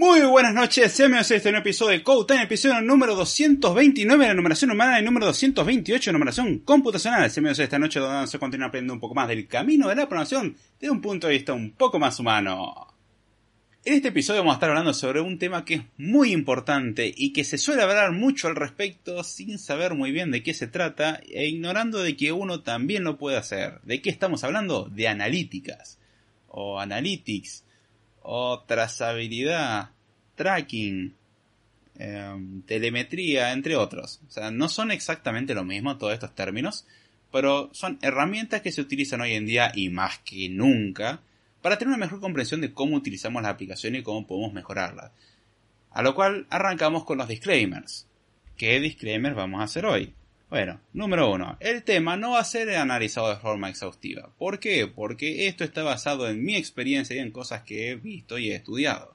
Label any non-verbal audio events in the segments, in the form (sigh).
Muy buenas noches, bienvenidos a este nuevo episodio de Code Time, episodio número 229 de la numeración humana y número 228 de numeración computacional. Bienvenidos a esta noche donde vamos a continuar aprendiendo un poco más del camino de la programación desde un punto de vista un poco más humano. En este episodio vamos a estar hablando sobre un tema que es muy importante y que se suele hablar mucho al respecto sin saber muy bien de qué se trata e ignorando de que uno también lo puede hacer. ¿De qué estamos hablando? De analíticas o analytics o trazabilidad, tracking, em, telemetría, entre otros. O sea, no son exactamente lo mismo todos estos términos, pero son herramientas que se utilizan hoy en día y más que nunca para tener una mejor comprensión de cómo utilizamos la aplicación y cómo podemos mejorarla. A lo cual arrancamos con los disclaimers. ¿Qué disclaimers vamos a hacer hoy? Bueno, número uno, el tema no va a ser analizado de forma exhaustiva. ¿Por qué? Porque esto está basado en mi experiencia y en cosas que he visto y he estudiado.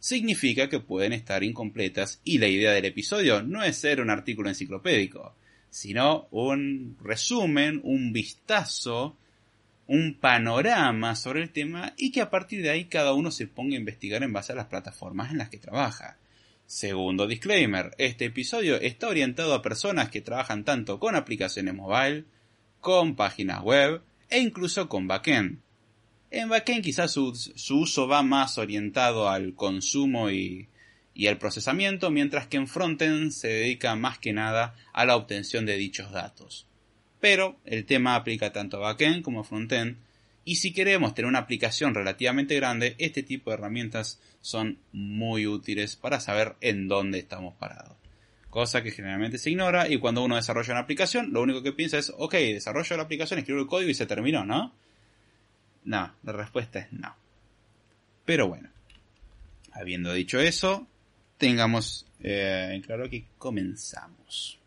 Significa que pueden estar incompletas y la idea del episodio no es ser un artículo enciclopédico, sino un resumen, un vistazo, un panorama sobre el tema y que a partir de ahí cada uno se ponga a investigar en base a las plataformas en las que trabaja. Segundo disclaimer, este episodio está orientado a personas que trabajan tanto con aplicaciones mobile, con páginas web e incluso con backend. En backend quizás su, uso va más orientado al consumo y, y al procesamiento, mientras que en frontend se dedica más que nada a la obtención de dichos datos. Pero el tema aplica tanto a backend como a frontend, y si queremos tener una aplicación relativamente grande, este tipo de herramientas son muy útiles para saber en dónde estamos parados. Cosa que generalmente se ignora y cuando uno desarrolla una aplicación, lo único que piensa es, ok, desarrollo la aplicación, escribo el código y se terminó, ¿no? No, la respuesta es no. Pero bueno, habiendo dicho eso, tengamos eh, en claro que comenzamos.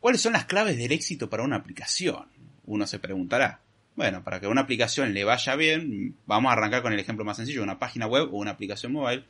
¿Cuáles son las claves del éxito para una aplicación? Uno se preguntará. Bueno, para que una aplicación le vaya bien, vamos a arrancar con el ejemplo más sencillo, una página web o una aplicación mobile.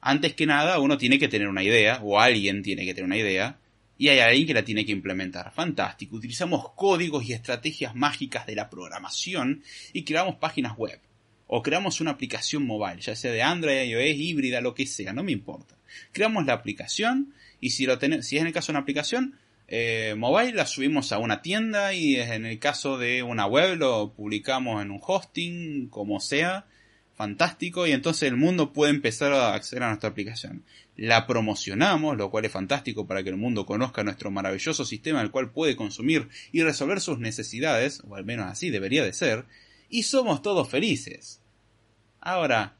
Antes que nada, uno tiene que tener una idea, o alguien tiene que tener una idea, y hay alguien que la tiene que implementar. Fantástico, utilizamos códigos y estrategias mágicas de la programación y creamos páginas web. O creamos una aplicación mobile, ya sea de Android, iOS, híbrida, lo que sea, no me importa. Creamos la aplicación y si, lo si es en el caso de una aplicación, eh, mobile la subimos a una tienda y en el caso de una web lo publicamos en un hosting, como sea, fantástico, y entonces el mundo puede empezar a acceder a nuestra aplicación. La promocionamos, lo cual es fantástico para que el mundo conozca nuestro maravilloso sistema el cual puede consumir y resolver sus necesidades, o al menos así debería de ser, y somos todos felices. Ahora,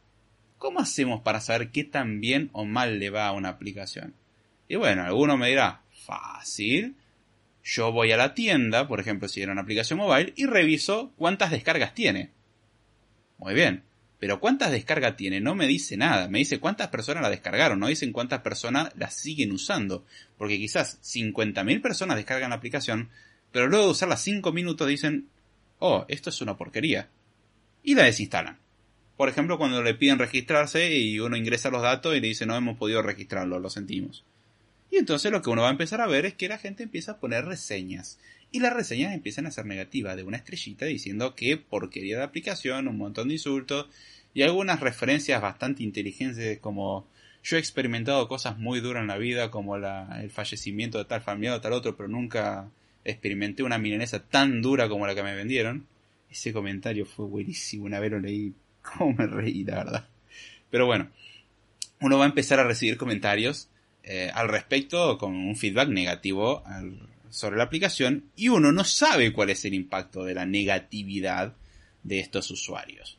¿cómo hacemos para saber qué tan bien o mal le va a una aplicación? Y bueno, alguno me dirá, Fácil. Yo voy a la tienda, por ejemplo, si era una aplicación mobile, y reviso cuántas descargas tiene. Muy bien. Pero cuántas descargas tiene no me dice nada. Me dice cuántas personas la descargaron. No dicen cuántas personas la siguen usando. Porque quizás 50.000 personas descargan la aplicación, pero luego de usarla 5 minutos dicen, oh, esto es una porquería. Y la desinstalan. Por ejemplo, cuando le piden registrarse y uno ingresa los datos y le dice no hemos podido registrarlo, lo sentimos. Y entonces lo que uno va a empezar a ver es que la gente empieza a poner reseñas. Y las reseñas empiezan a ser negativas, de una estrellita diciendo que porquería de aplicación, un montón de insultos y algunas referencias bastante inteligentes como yo he experimentado cosas muy duras en la vida como el fallecimiento de tal familiar o tal otro, pero nunca experimenté una milanesa tan dura como la que me vendieron. Ese comentario fue buenísimo, una vez lo leí, (laughs) como me reí, la verdad. Pero bueno, uno va a empezar a recibir comentarios eh, al respecto con un feedback negativo sobre la aplicación y uno no sabe cuál es el impacto de la negatividad de estos usuarios.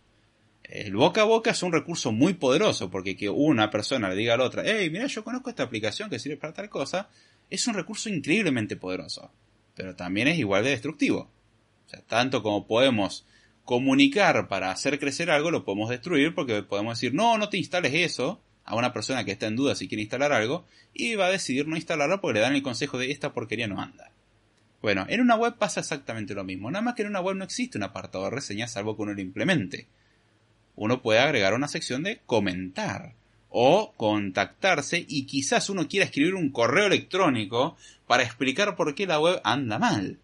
El boca a boca es un recurso muy poderoso porque que una persona le diga a la otra, hey, mira, yo conozco esta aplicación que sirve para tal cosa, es un recurso increíblemente poderoso, pero también es igual de destructivo. O sea, tanto como podemos comunicar para hacer crecer algo, lo podemos destruir porque podemos decir, no, no te instales eso, a una persona que está en duda si quiere instalar algo y va a decidir no instalarlo porque le dan el consejo de esta porquería no anda. Bueno, en una web pasa exactamente lo mismo, nada más que en una web no existe un apartado de reseñas salvo que uno lo implemente. Uno puede agregar una sección de comentar o contactarse y quizás uno quiera escribir un correo electrónico para explicar por qué la web anda mal.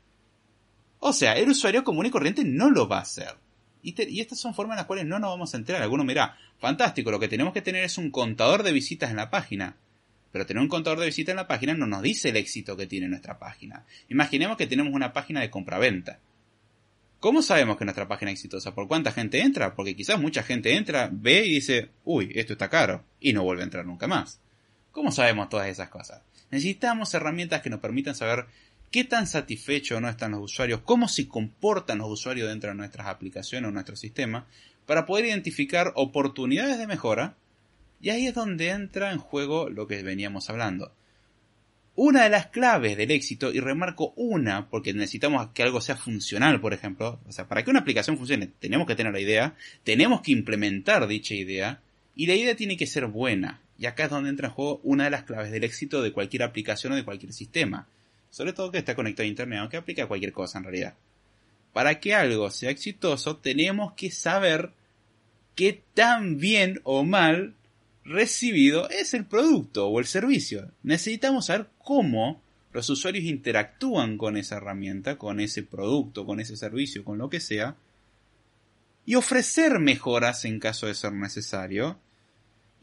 O sea, el usuario común y corriente no lo va a hacer. Y, estas son formas en las cuales no nos vamos a enterar. Algunos mira, fantástico, lo que tenemos que tener es un contador de visitas en la página. Pero tener un contador de visitas en la página no nos dice el éxito que tiene nuestra página. Imaginemos que tenemos una página de compra-venta. ¿Cómo sabemos que nuestra página es exitosa? ¿Por cuánta gente entra? Porque quizás mucha gente entra, ve y dice, uy, esto está caro, y no vuelve a entrar nunca más. ¿Cómo sabemos todas esas cosas? Necesitamos herramientas que nos permitan saber qué tan satisfechos no están los usuarios, cómo se comportan los usuarios dentro de nuestras aplicaciones o nuestro sistema, para poder identificar oportunidades de mejora y ahí es donde entra en juego lo que veníamos hablando. Una de las claves del éxito, y remarco una, porque necesitamos que algo sea funcional, por ejemplo, o sea, para que una aplicación funcione tenemos que tener la idea, tenemos que implementar dicha idea, y la idea tiene que ser buena. Y acá es donde entra en juego una de las claves del éxito de cualquier aplicación o de cualquier sistema. Sobre todo que está conectado a Internet, aunque aplica a cualquier cosa en realidad. Para que algo sea exitoso, tenemos que saber qué tan bien o mal recibido es el producto o el servicio. Necesitamos saber cómo los usuarios interactúan con esa herramienta, con ese producto, con ese servicio, con lo que sea, y ofrecer mejoras en caso de ser necesario,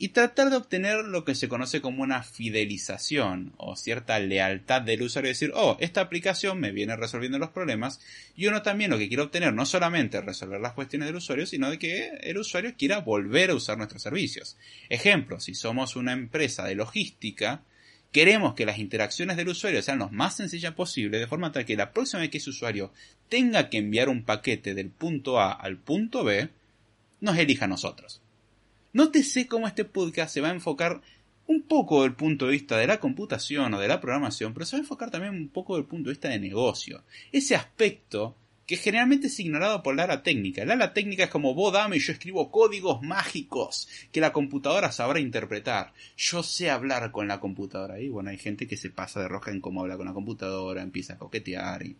y tratar de obtener lo que se conoce como una fidelización o cierta lealtad del usuario, decir, oh, esta aplicación me viene resolviendo los problemas y uno también lo que quiere obtener no solamente es resolver las cuestiones del usuario, sino de que el usuario quiera volver a usar nuestros servicios. Ejemplo, si somos una empresa de logística, queremos que las interacciones del usuario sean lo más sencillas posible, de forma tal que la próxima vez que ese usuario tenga que enviar un paquete del punto A al punto B, nos elija a nosotros. Nótese cómo este podcast se va a enfocar un poco del punto de vista de la computación o de la programación, pero se va a enfocar también un poco del punto de vista de negocio. Ese aspecto que generalmente es ignorado por la ala técnica. La ala técnica es como vos dame y yo escribo códigos mágicos que la computadora sabrá interpretar. Yo sé hablar con la computadora. Y bueno, hay gente que se pasa de roja en cómo habla con la computadora, empieza a coquetear y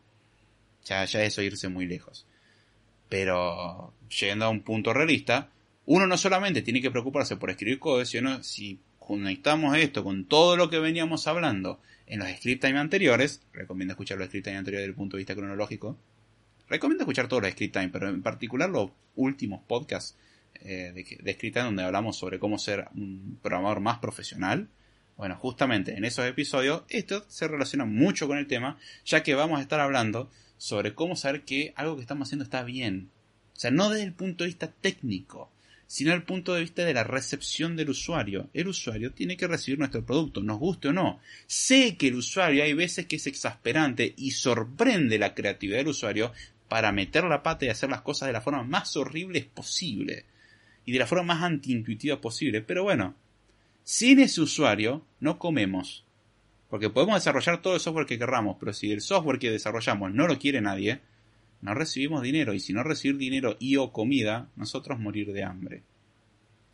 ya, ya eso irse muy lejos. Pero llegando a un punto realista, uno no solamente tiene que preocuparse por escribir código, sino si conectamos esto con todo lo que veníamos hablando en los script time anteriores, recomiendo escuchar los script time anteriores desde el punto de vista cronológico, recomiendo escuchar todos los script time, pero en particular los últimos podcasts eh, de, de script time donde hablamos sobre cómo ser un programador más profesional. Bueno, justamente en esos episodios esto se relaciona mucho con el tema, ya que vamos a estar hablando sobre cómo saber que algo que estamos haciendo está bien. O sea, no desde el punto de vista técnico, sino el punto de vista de la recepción del usuario. El usuario tiene que recibir nuestro producto, nos guste o no. Sé que el usuario hay veces que es exasperante y sorprende la creatividad del usuario para meter la pata y hacer las cosas de la forma más horrible posible y de la forma más antiintuitiva posible. Pero bueno, sin ese usuario no comemos. Porque podemos desarrollar todo el software que querramos, pero si el software que desarrollamos no lo quiere nadie, no recibimos dinero y si no recibir dinero y o comida, nosotros morir de hambre.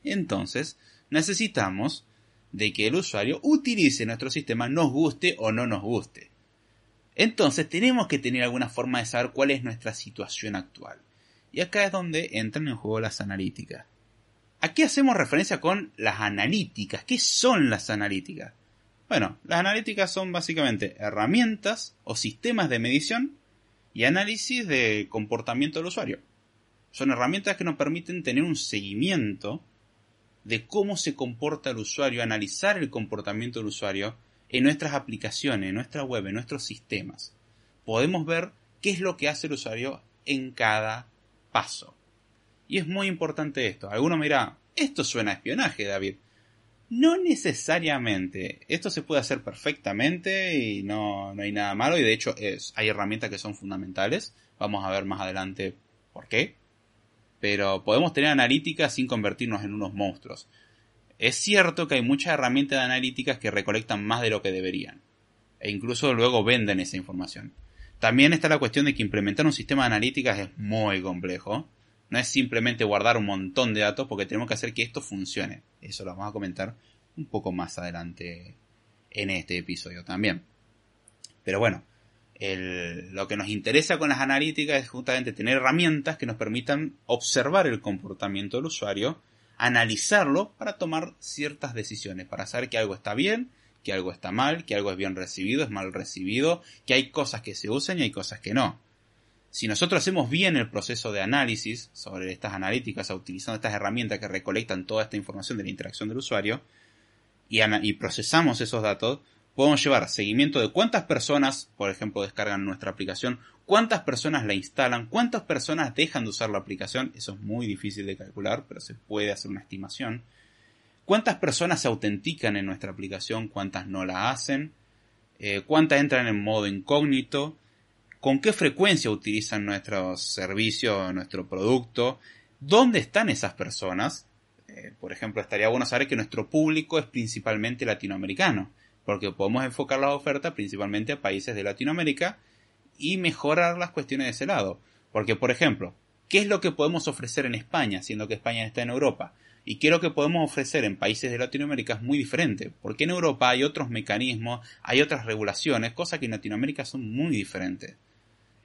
Entonces, necesitamos de que el usuario utilice nuestro sistema, nos guste o no nos guste. Entonces, tenemos que tener alguna forma de saber cuál es nuestra situación actual. Y acá es donde entran en juego las analíticas. Aquí hacemos referencia con las analíticas. ¿Qué son las analíticas? Bueno, las analíticas son básicamente herramientas o sistemas de medición y análisis de comportamiento del usuario. Son herramientas que nos permiten tener un seguimiento de cómo se comporta el usuario, analizar el comportamiento del usuario en nuestras aplicaciones, en nuestra web, en nuestros sistemas. Podemos ver qué es lo que hace el usuario en cada paso. Y es muy importante esto. Alguno me dirá, esto suena a espionaje, David. No necesariamente. Esto se puede hacer perfectamente y no, hay nada malo. Y de hecho hay herramientas que son fundamentales. Vamos a ver más adelante por qué. Pero podemos tener analíticas sin convertirnos en unos monstruos. Es cierto que hay muchas herramientas de analíticas que recolectan más de lo que deberían. E incluso luego venden esa información. También está la cuestión de que implementar un sistema de analíticas es muy complejo no es simplemente guardar un montón de datos porque tenemos que hacer que esto funcione. Eso lo vamos a comentar un poco más adelante en este episodio también. Pero bueno, lo que nos interesa con las analíticas es justamente tener herramientas que nos permitan observar el comportamiento del usuario, analizarlo para tomar ciertas decisiones, para saber que algo está bien, que algo está mal, que algo es bien recibido, es mal recibido, que hay cosas que se usan y hay cosas que no. Si nosotros hacemos bien el proceso de análisis sobre estas analíticas, utilizando estas herramientas que recolectan toda esta información de la interacción del usuario, y, procesamos esos datos, podemos llevar seguimiento de cuántas personas, por ejemplo, descargan nuestra aplicación, cuántas personas la instalan, cuántas personas dejan de usar la aplicación, eso es muy difícil de calcular, pero se puede hacer una estimación. Cuántas personas se autentican en nuestra aplicación, cuántas no la hacen, eh, cuántas entran en modo incógnito, con qué frecuencia utilizan nuestro servicio, nuestro producto, dónde están esas personas. Eh, por ejemplo, estaría bueno saber que nuestro público es principalmente latinoamericano, porque podemos enfocar la oferta principalmente a países de Latinoamérica y mejorar las cuestiones de ese lado. Porque, por ejemplo, ¿qué es lo que podemos ofrecer en España, siendo que España está en Europa? Y qué es lo que podemos ofrecer en países de Latinoamérica es muy diferente, porque en Europa hay otros mecanismos, hay otras regulaciones, cosas que en Latinoamérica son muy diferentes.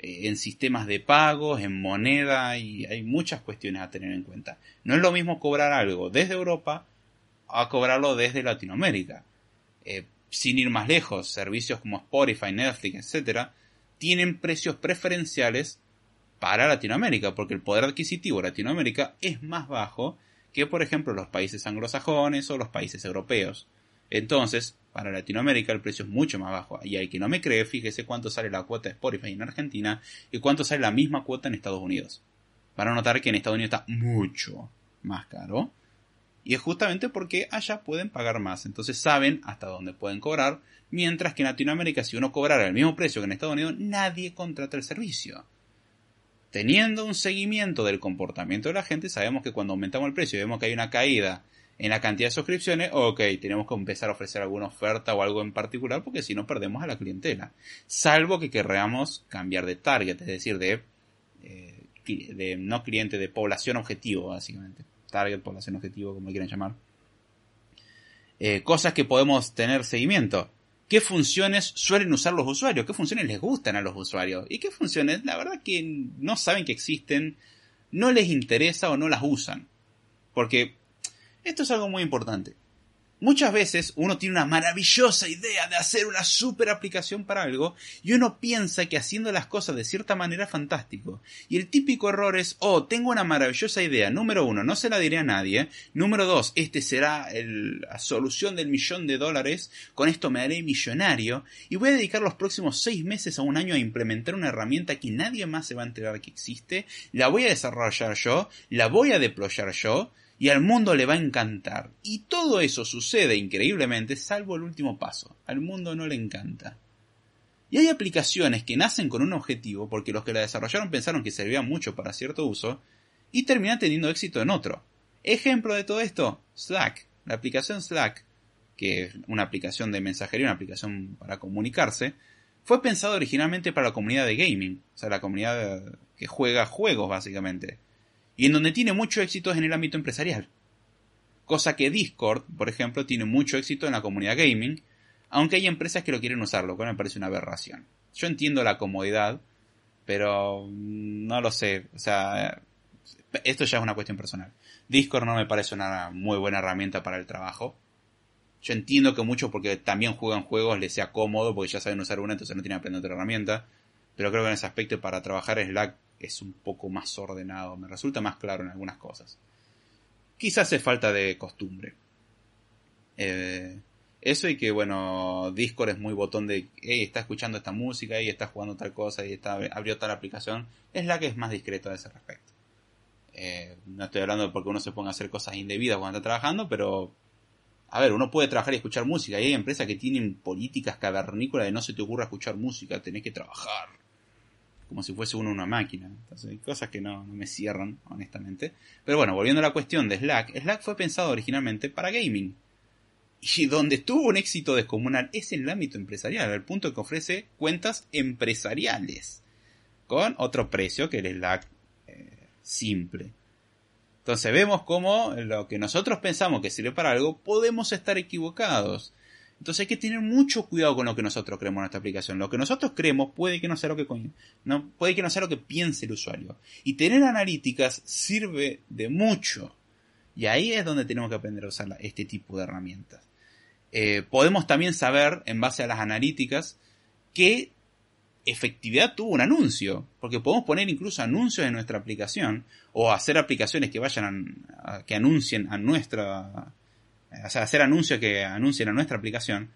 En sistemas de pagos, en moneda, y hay muchas cuestiones a tener en cuenta. No es lo mismo cobrar algo desde Europa a cobrarlo desde Latinoamérica. Eh, sin ir más lejos, servicios como Spotify, Netflix, etc., tienen precios preferenciales para Latinoamérica, porque el poder adquisitivo de Latinoamérica es más bajo que, por ejemplo, los países anglosajones o los países europeos. Entonces, para Latinoamérica el precio es mucho más bajo. Y al que no me cree, fíjese cuánto sale la cuota de Spotify en Argentina y cuánto sale la misma cuota en Estados Unidos. Para notar que en Estados Unidos está mucho más caro. Y es justamente porque allá pueden pagar más. Entonces saben hasta dónde pueden cobrar. Mientras que en Latinoamérica, si uno cobrara el mismo precio que en Estados Unidos, nadie contrata el servicio. Teniendo un seguimiento del comportamiento de la gente, sabemos que cuando aumentamos el precio y vemos que hay una caída en la cantidad de suscripciones, ok, tenemos que empezar a ofrecer alguna oferta o algo en particular porque si no perdemos a la clientela. Salvo que queramos cambiar de target, es decir, de, eh, no cliente, de población objetivo, básicamente. Target, población objetivo, como quieran llamar. Eh, cosas que podemos tener seguimiento. ¿Qué funciones suelen usar los usuarios? ¿Qué funciones les gustan a los usuarios? ¿Y qué funciones, la verdad que no saben que existen, no les interesa o no las usan? Porque esto es algo muy importante. Muchas veces uno tiene una maravillosa idea de hacer una super aplicación para algo y uno piensa que haciendo las cosas de cierta manera es fantástico. Y el típico error es, oh, tengo una maravillosa idea. Número uno, no se la diré a nadie. Número dos, este será la solución del millón de dólares. Con esto me haré millonario. Y voy a dedicar los próximos seis meses a un año a implementar una herramienta que nadie más se va a enterar que existe. La voy a desarrollar yo. La voy a deployar yo y al mundo le va a encantar. Y todo eso sucede increíblemente, salvo el último paso. Al mundo no le encanta. Y hay aplicaciones que nacen con un objetivo porque los que la desarrollaron pensaron que servía mucho para cierto uso y terminan teniendo éxito en otro. Ejemplo de todo esto, Slack. La aplicación Slack, que es una aplicación de mensajería, una aplicación para comunicarse, fue pensada originalmente para la comunidad de gaming, o sea, la comunidad que juega juegos básicamente y en donde tiene mucho éxito es en el ámbito empresarial. Cosa que Discord, por ejemplo, tiene mucho éxito en la comunidad gaming, aunque hay empresas que lo quieren usar, lo cual me parece una aberración. Yo entiendo la comodidad, pero no lo sé, o sea, esto ya es una cuestión personal. Discord no me parece una muy buena herramienta para el trabajo. Yo entiendo que mucho porque también juegan juegos les sea cómodo porque ya saben usar una, entonces no tienen que aprender otra herramienta. Pero creo que en ese aspecto para trabajar Slack es un poco más ordenado, me resulta más claro en algunas cosas. Quizás es falta de costumbre. Eh, eso y que, bueno, Discord es muy botón de, hey, está escuchando esta música, y está jugando tal cosa, y está, abrió tal aplicación. Es la que es más discreta a ese respecto. Eh, no estoy hablando de porque uno se ponga a hacer cosas indebidas cuando está trabajando, pero a ver, uno puede trabajar y escuchar música. Y hay empresas que tienen políticas cavernícolas de no se te ocurra escuchar música, tenés que trabajar como si fuese uno una máquina. Entonces hay cosas que no, me cierran, honestamente. Pero bueno, volviendo a la cuestión de Slack, Slack fue pensado originalmente para gaming. Y donde tuvo un éxito descomunal es en el ámbito empresarial, al punto que ofrece cuentas empresariales. Con otro precio que el Slack eh, simple. Entonces vemos cómo lo que nosotros pensamos que sirve para algo, podemos estar equivocados. Entonces hay que tener mucho cuidado con lo que nosotros creemos en esta aplicación. Lo que nosotros creemos puede que no sea lo que no, puede que no sea lo que piense el usuario. Y tener analíticas sirve de mucho. Y ahí es donde tenemos que aprender a usar este tipo de herramientas. Eh, podemos también saber, en base a las analíticas, qué efectividad tuvo un anuncio, porque podemos poner incluso anuncios en nuestra aplicación o hacer aplicaciones que vayan a, que anuncien a nuestra, o sea, hacer anuncios que anuncien a nuestra aplicación.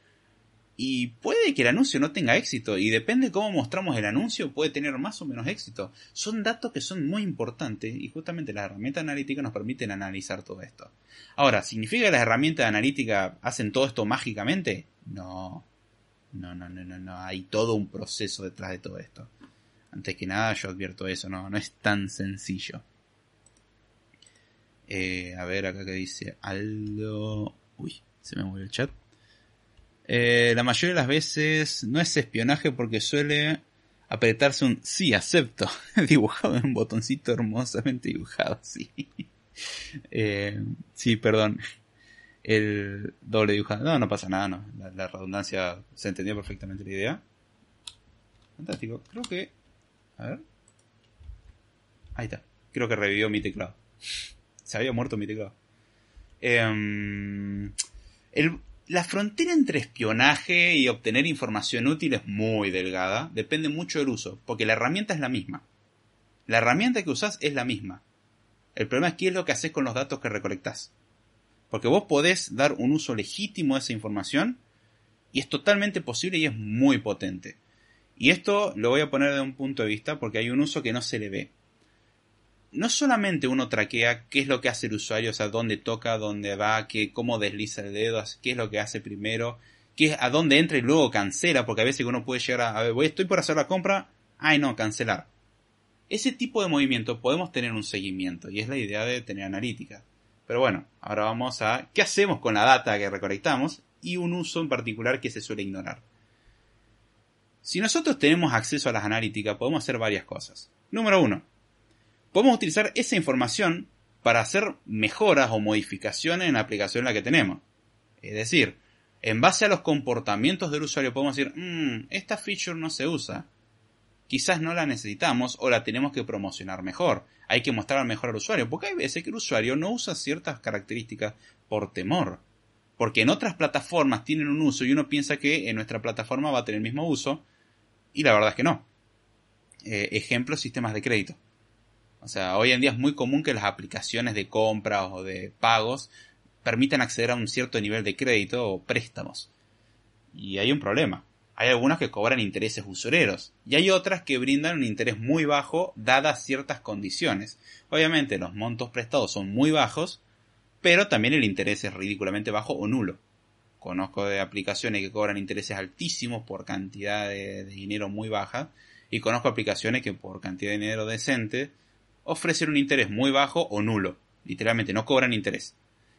Y puede que el anuncio no tenga éxito y depende de cómo mostramos el anuncio puede tener más o menos éxito. Son datos que son muy importantes y justamente las herramientas analíticas nos permiten analizar todo esto. Ahora, ¿significa que las herramientas analíticas hacen todo esto mágicamente? No. No, no, no, no, no. Hay todo un proceso detrás de todo esto. Antes que nada, yo advierto eso, no, no es tan sencillo. Eh, a ver acá que dice Aldo. Uy, se me movió el chat. Eh, la mayoría de las veces no es espionaje porque suele apretarse un sí, acepto, (laughs) dibujado en un botoncito hermosamente dibujado, sí. (laughs) Eh, sí, perdón el doble dibujado. No, no pasa nada, no. La, redundancia se entendió perfectamente la idea. Fantástico. Creo que. A ver. Ahí está. Creo que revivió mi teclado. Se había muerto mi teclado. Em, la frontera entre espionaje y obtener información útil es muy delgada. Depende mucho del uso. Porque la herramienta es la misma. La herramienta que usas es la misma. El problema es qué es lo que haces con los datos que recolectas. Porque vos podés dar un uso legítimo a esa información y es totalmente posible y es muy potente. Y esto lo voy a poner de un punto de vista porque hay un uso que no se le ve. No solamente uno traquea qué es lo que hace el usuario, o sea, dónde toca, dónde va, qué, cómo desliza el dedo, qué es lo que hace primero, qué, a dónde entra y luego cancela, porque a veces uno puede llegar a, a ver, voy, estoy por hacer la compra, ay no, cancelar. Ese tipo de movimiento podemos tener un seguimiento y es la idea de tener analítica. Pero bueno, ahora vamos a qué hacemos con la data que recolectamos y un uso en particular que se suele ignorar. Si nosotros tenemos acceso a las analíticas, podemos hacer varias cosas. Número uno, podemos utilizar esa información para hacer mejoras o modificaciones en la aplicación en la que tenemos. Es decir, en base a los comportamientos del usuario podemos decir, mmm, esta feature no se usa quizás no la necesitamos o la tenemos que promocionar mejor. Hay que mostrar mejor al usuario, porque hay veces que el usuario no usa ciertas características por temor. Porque en otras plataformas tienen un uso y uno piensa que en nuestra plataforma va a tener el mismo uso y la verdad es que no. Eh, ejemplo, sistemas de crédito. O sea, hoy en día es muy común que las aplicaciones de compra o de pagos permitan acceder a un cierto nivel de crédito o préstamos. Y hay un problema hay algunas que cobran intereses usureros y hay otras que brindan un interés muy bajo dadas ciertas condiciones. Obviamente los montos prestados son muy bajos, pero también el interés es ridículamente bajo o nulo. Conozco de aplicaciones que cobran intereses altísimos por cantidad de, dinero muy baja y conozco aplicaciones que por cantidad de dinero decente ofrecen un interés muy bajo o nulo. Literalmente no cobran interés.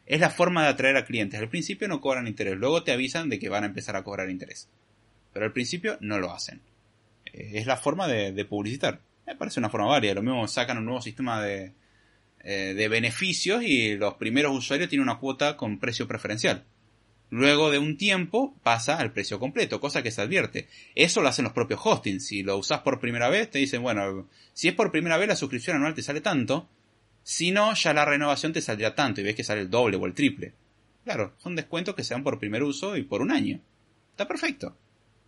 Es la forma de atraer a clientes. Al principio no cobran interés, luego te avisan de que van a empezar a cobrar interés pero al principio no lo hacen. Eh, es la forma de, publicitar. Me parece una forma válida. Lo mismo sacan un nuevo sistema de, eh, de beneficios y los primeros usuarios tienen una cuota con precio preferencial. Luego de un tiempo pasa al precio completo, cosa que se advierte. Eso lo hacen los propios hostings. Si lo usas por primera vez, te dicen, bueno, si es por primera vez la suscripción anual te sale tanto, si no, ya la renovación te saldrá tanto y ves que sale el doble o el triple. Claro, son descuentos que se dan por primer uso y por un año. Está perfecto.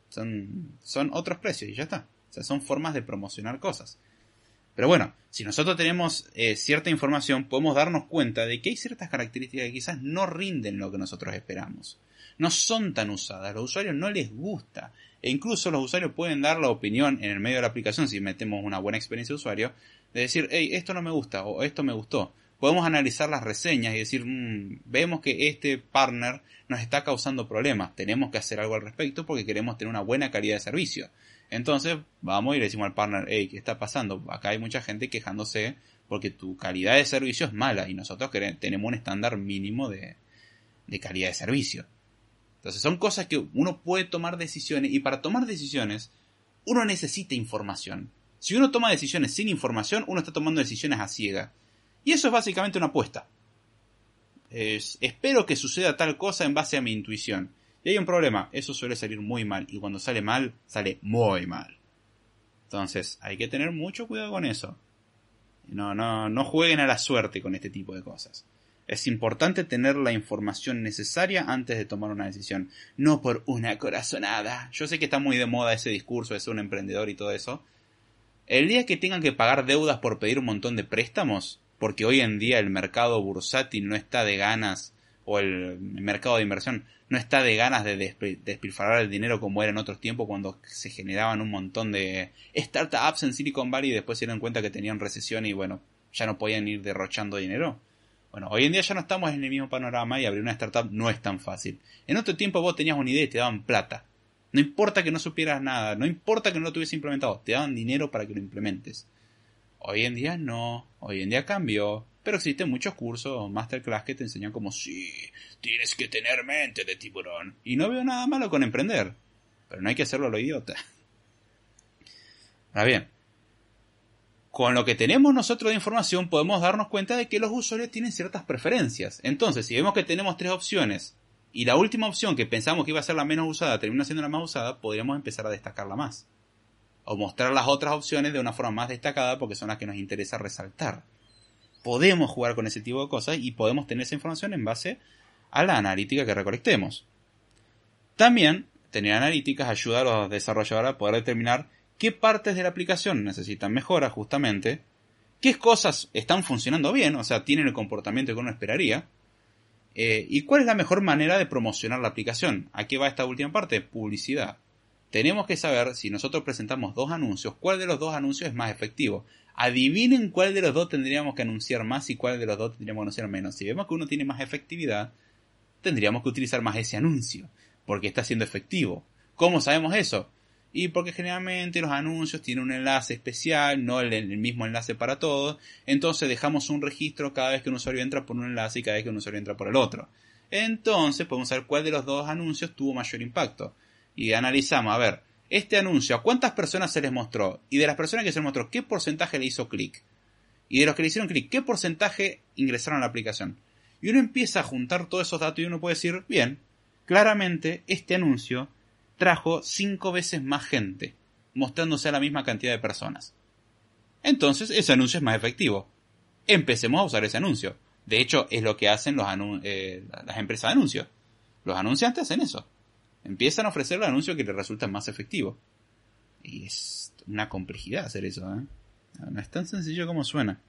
Son, son otros precios y ya está. O sea, son formas de promocionar cosas. Pero bueno, si nosotros tenemos eh, cierta información, podemos darnos cuenta de que hay ciertas características que quizás no rinden lo que nosotros esperamos. No son tan usadas, a los usuarios no les gusta. E incluso los usuarios pueden dar la opinión en el medio de la aplicación, si metemos una buena experiencia de usuario, de decir, hey, esto no me gusta o esto me gustó podemos analizar las reseñas y decir, mm, vemos que este partner nos está causando problemas, tenemos que hacer algo al respecto porque queremos tener una buena calidad de servicio. Entonces vamos y le decimos al partner, hey, ¿qué está pasando? Acá hay mucha gente quejándose porque tu calidad de servicio es mala y nosotros tenemos un estándar mínimo de, de calidad de servicio. Entonces son cosas que uno puede tomar decisiones y para tomar decisiones uno necesita información. Si uno toma decisiones sin información, uno está tomando decisiones a ciega. Y eso es básicamente una apuesta. espero que suceda tal cosa en base a mi intuición. Y hay un problema, eso suele salir muy mal. Y cuando sale mal, sale muy mal. Entonces, hay que tener mucho cuidado con eso. No, no, no jueguen a la suerte con este tipo de cosas. Es importante tener la información necesaria antes de tomar una decisión, no por una corazonada. Yo sé que está muy de moda ese discurso de ser un emprendedor y todo eso. El día que tengan que pagar deudas por pedir un montón de préstamos, porque hoy en día el mercado bursátil no está de ganas, o el mercado de inversión no está de ganas de despilfarrar el dinero como era en otros tiempos cuando se generaban un montón de startups en Silicon Valley y después se dieron cuenta que tenían recesión y bueno, ya no podían ir derrochando dinero. Bueno, hoy en día ya no estamos en el mismo panorama y abrir una startup no es tan fácil. En otro tiempo vos tenías una idea y te daban plata. No importa que no supieras nada, no importa que no lo tuviese implementado, te daban dinero para que lo implementes. Hoy en día no, hoy en día cambió, pero existen muchos cursos masterclass que te enseñan como sí, tienes que tener mente de tiburón. Y no veo nada malo con emprender, pero no hay que hacerlo a lo idiota. Ahora bien, con lo que tenemos nosotros de información podemos darnos cuenta de que los usuarios tienen ciertas preferencias. Entonces, si vemos que tenemos tres opciones y la última opción que pensamos que iba a ser la menos usada termina siendo la más usada, podríamos empezar a destacarla más. O mostrar las otras opciones de una forma más destacada porque son las que nos interesa resaltar. Podemos jugar con ese tipo de cosas y podemos tener esa información en base a la analítica que recolectemos. También, tener analíticas ayuda a los desarrolladores a poder determinar qué partes de la aplicación necesitan mejora justamente, qué cosas están funcionando bien, o sea, tienen el comportamiento que uno esperaría, eh, y cuál es la mejor manera de promocionar la aplicación. ¿A qué va esta última parte? Publicidad. Tenemos que saber si nosotros presentamos dos anuncios, cuál de los dos anuncios es más efectivo. Adivinen cuál de los dos tendríamos que anunciar más y cuál de los dos tendríamos que anunciar menos. Si vemos que uno tiene más efectividad, tendríamos que utilizar más ese anuncio, porque está siendo efectivo. ¿Cómo sabemos eso? Y porque generalmente los anuncios tienen un enlace especial, no el, mismo enlace para todos. Entonces dejamos un registro cada vez que un usuario entra por un enlace y cada vez que un usuario entra por el otro. Entonces podemos saber cuál de los dos anuncios tuvo mayor impacto. Y analizamos, a ver, este anuncio, ¿a cuántas personas se les mostró? Y de las personas que se les mostró, ¿qué porcentaje le hizo clic? Y de los que le hicieron clic, ¿qué porcentaje ingresaron a la aplicación? Y uno empieza a juntar todos esos datos y uno puede decir, bien, claramente este anuncio trajo cinco veces más gente, mostrándose a la misma cantidad de personas. Entonces, ese anuncio es más efectivo. Empecemos a usar ese anuncio. De hecho, es lo que hacen eh, las empresas de anuncios. Los anunciantes hacen eso. Empiezan a ofrecer el anuncio que les resulta más efectivo. Y es una complejidad hacer eso, ¿eh? No es tan sencillo como suena.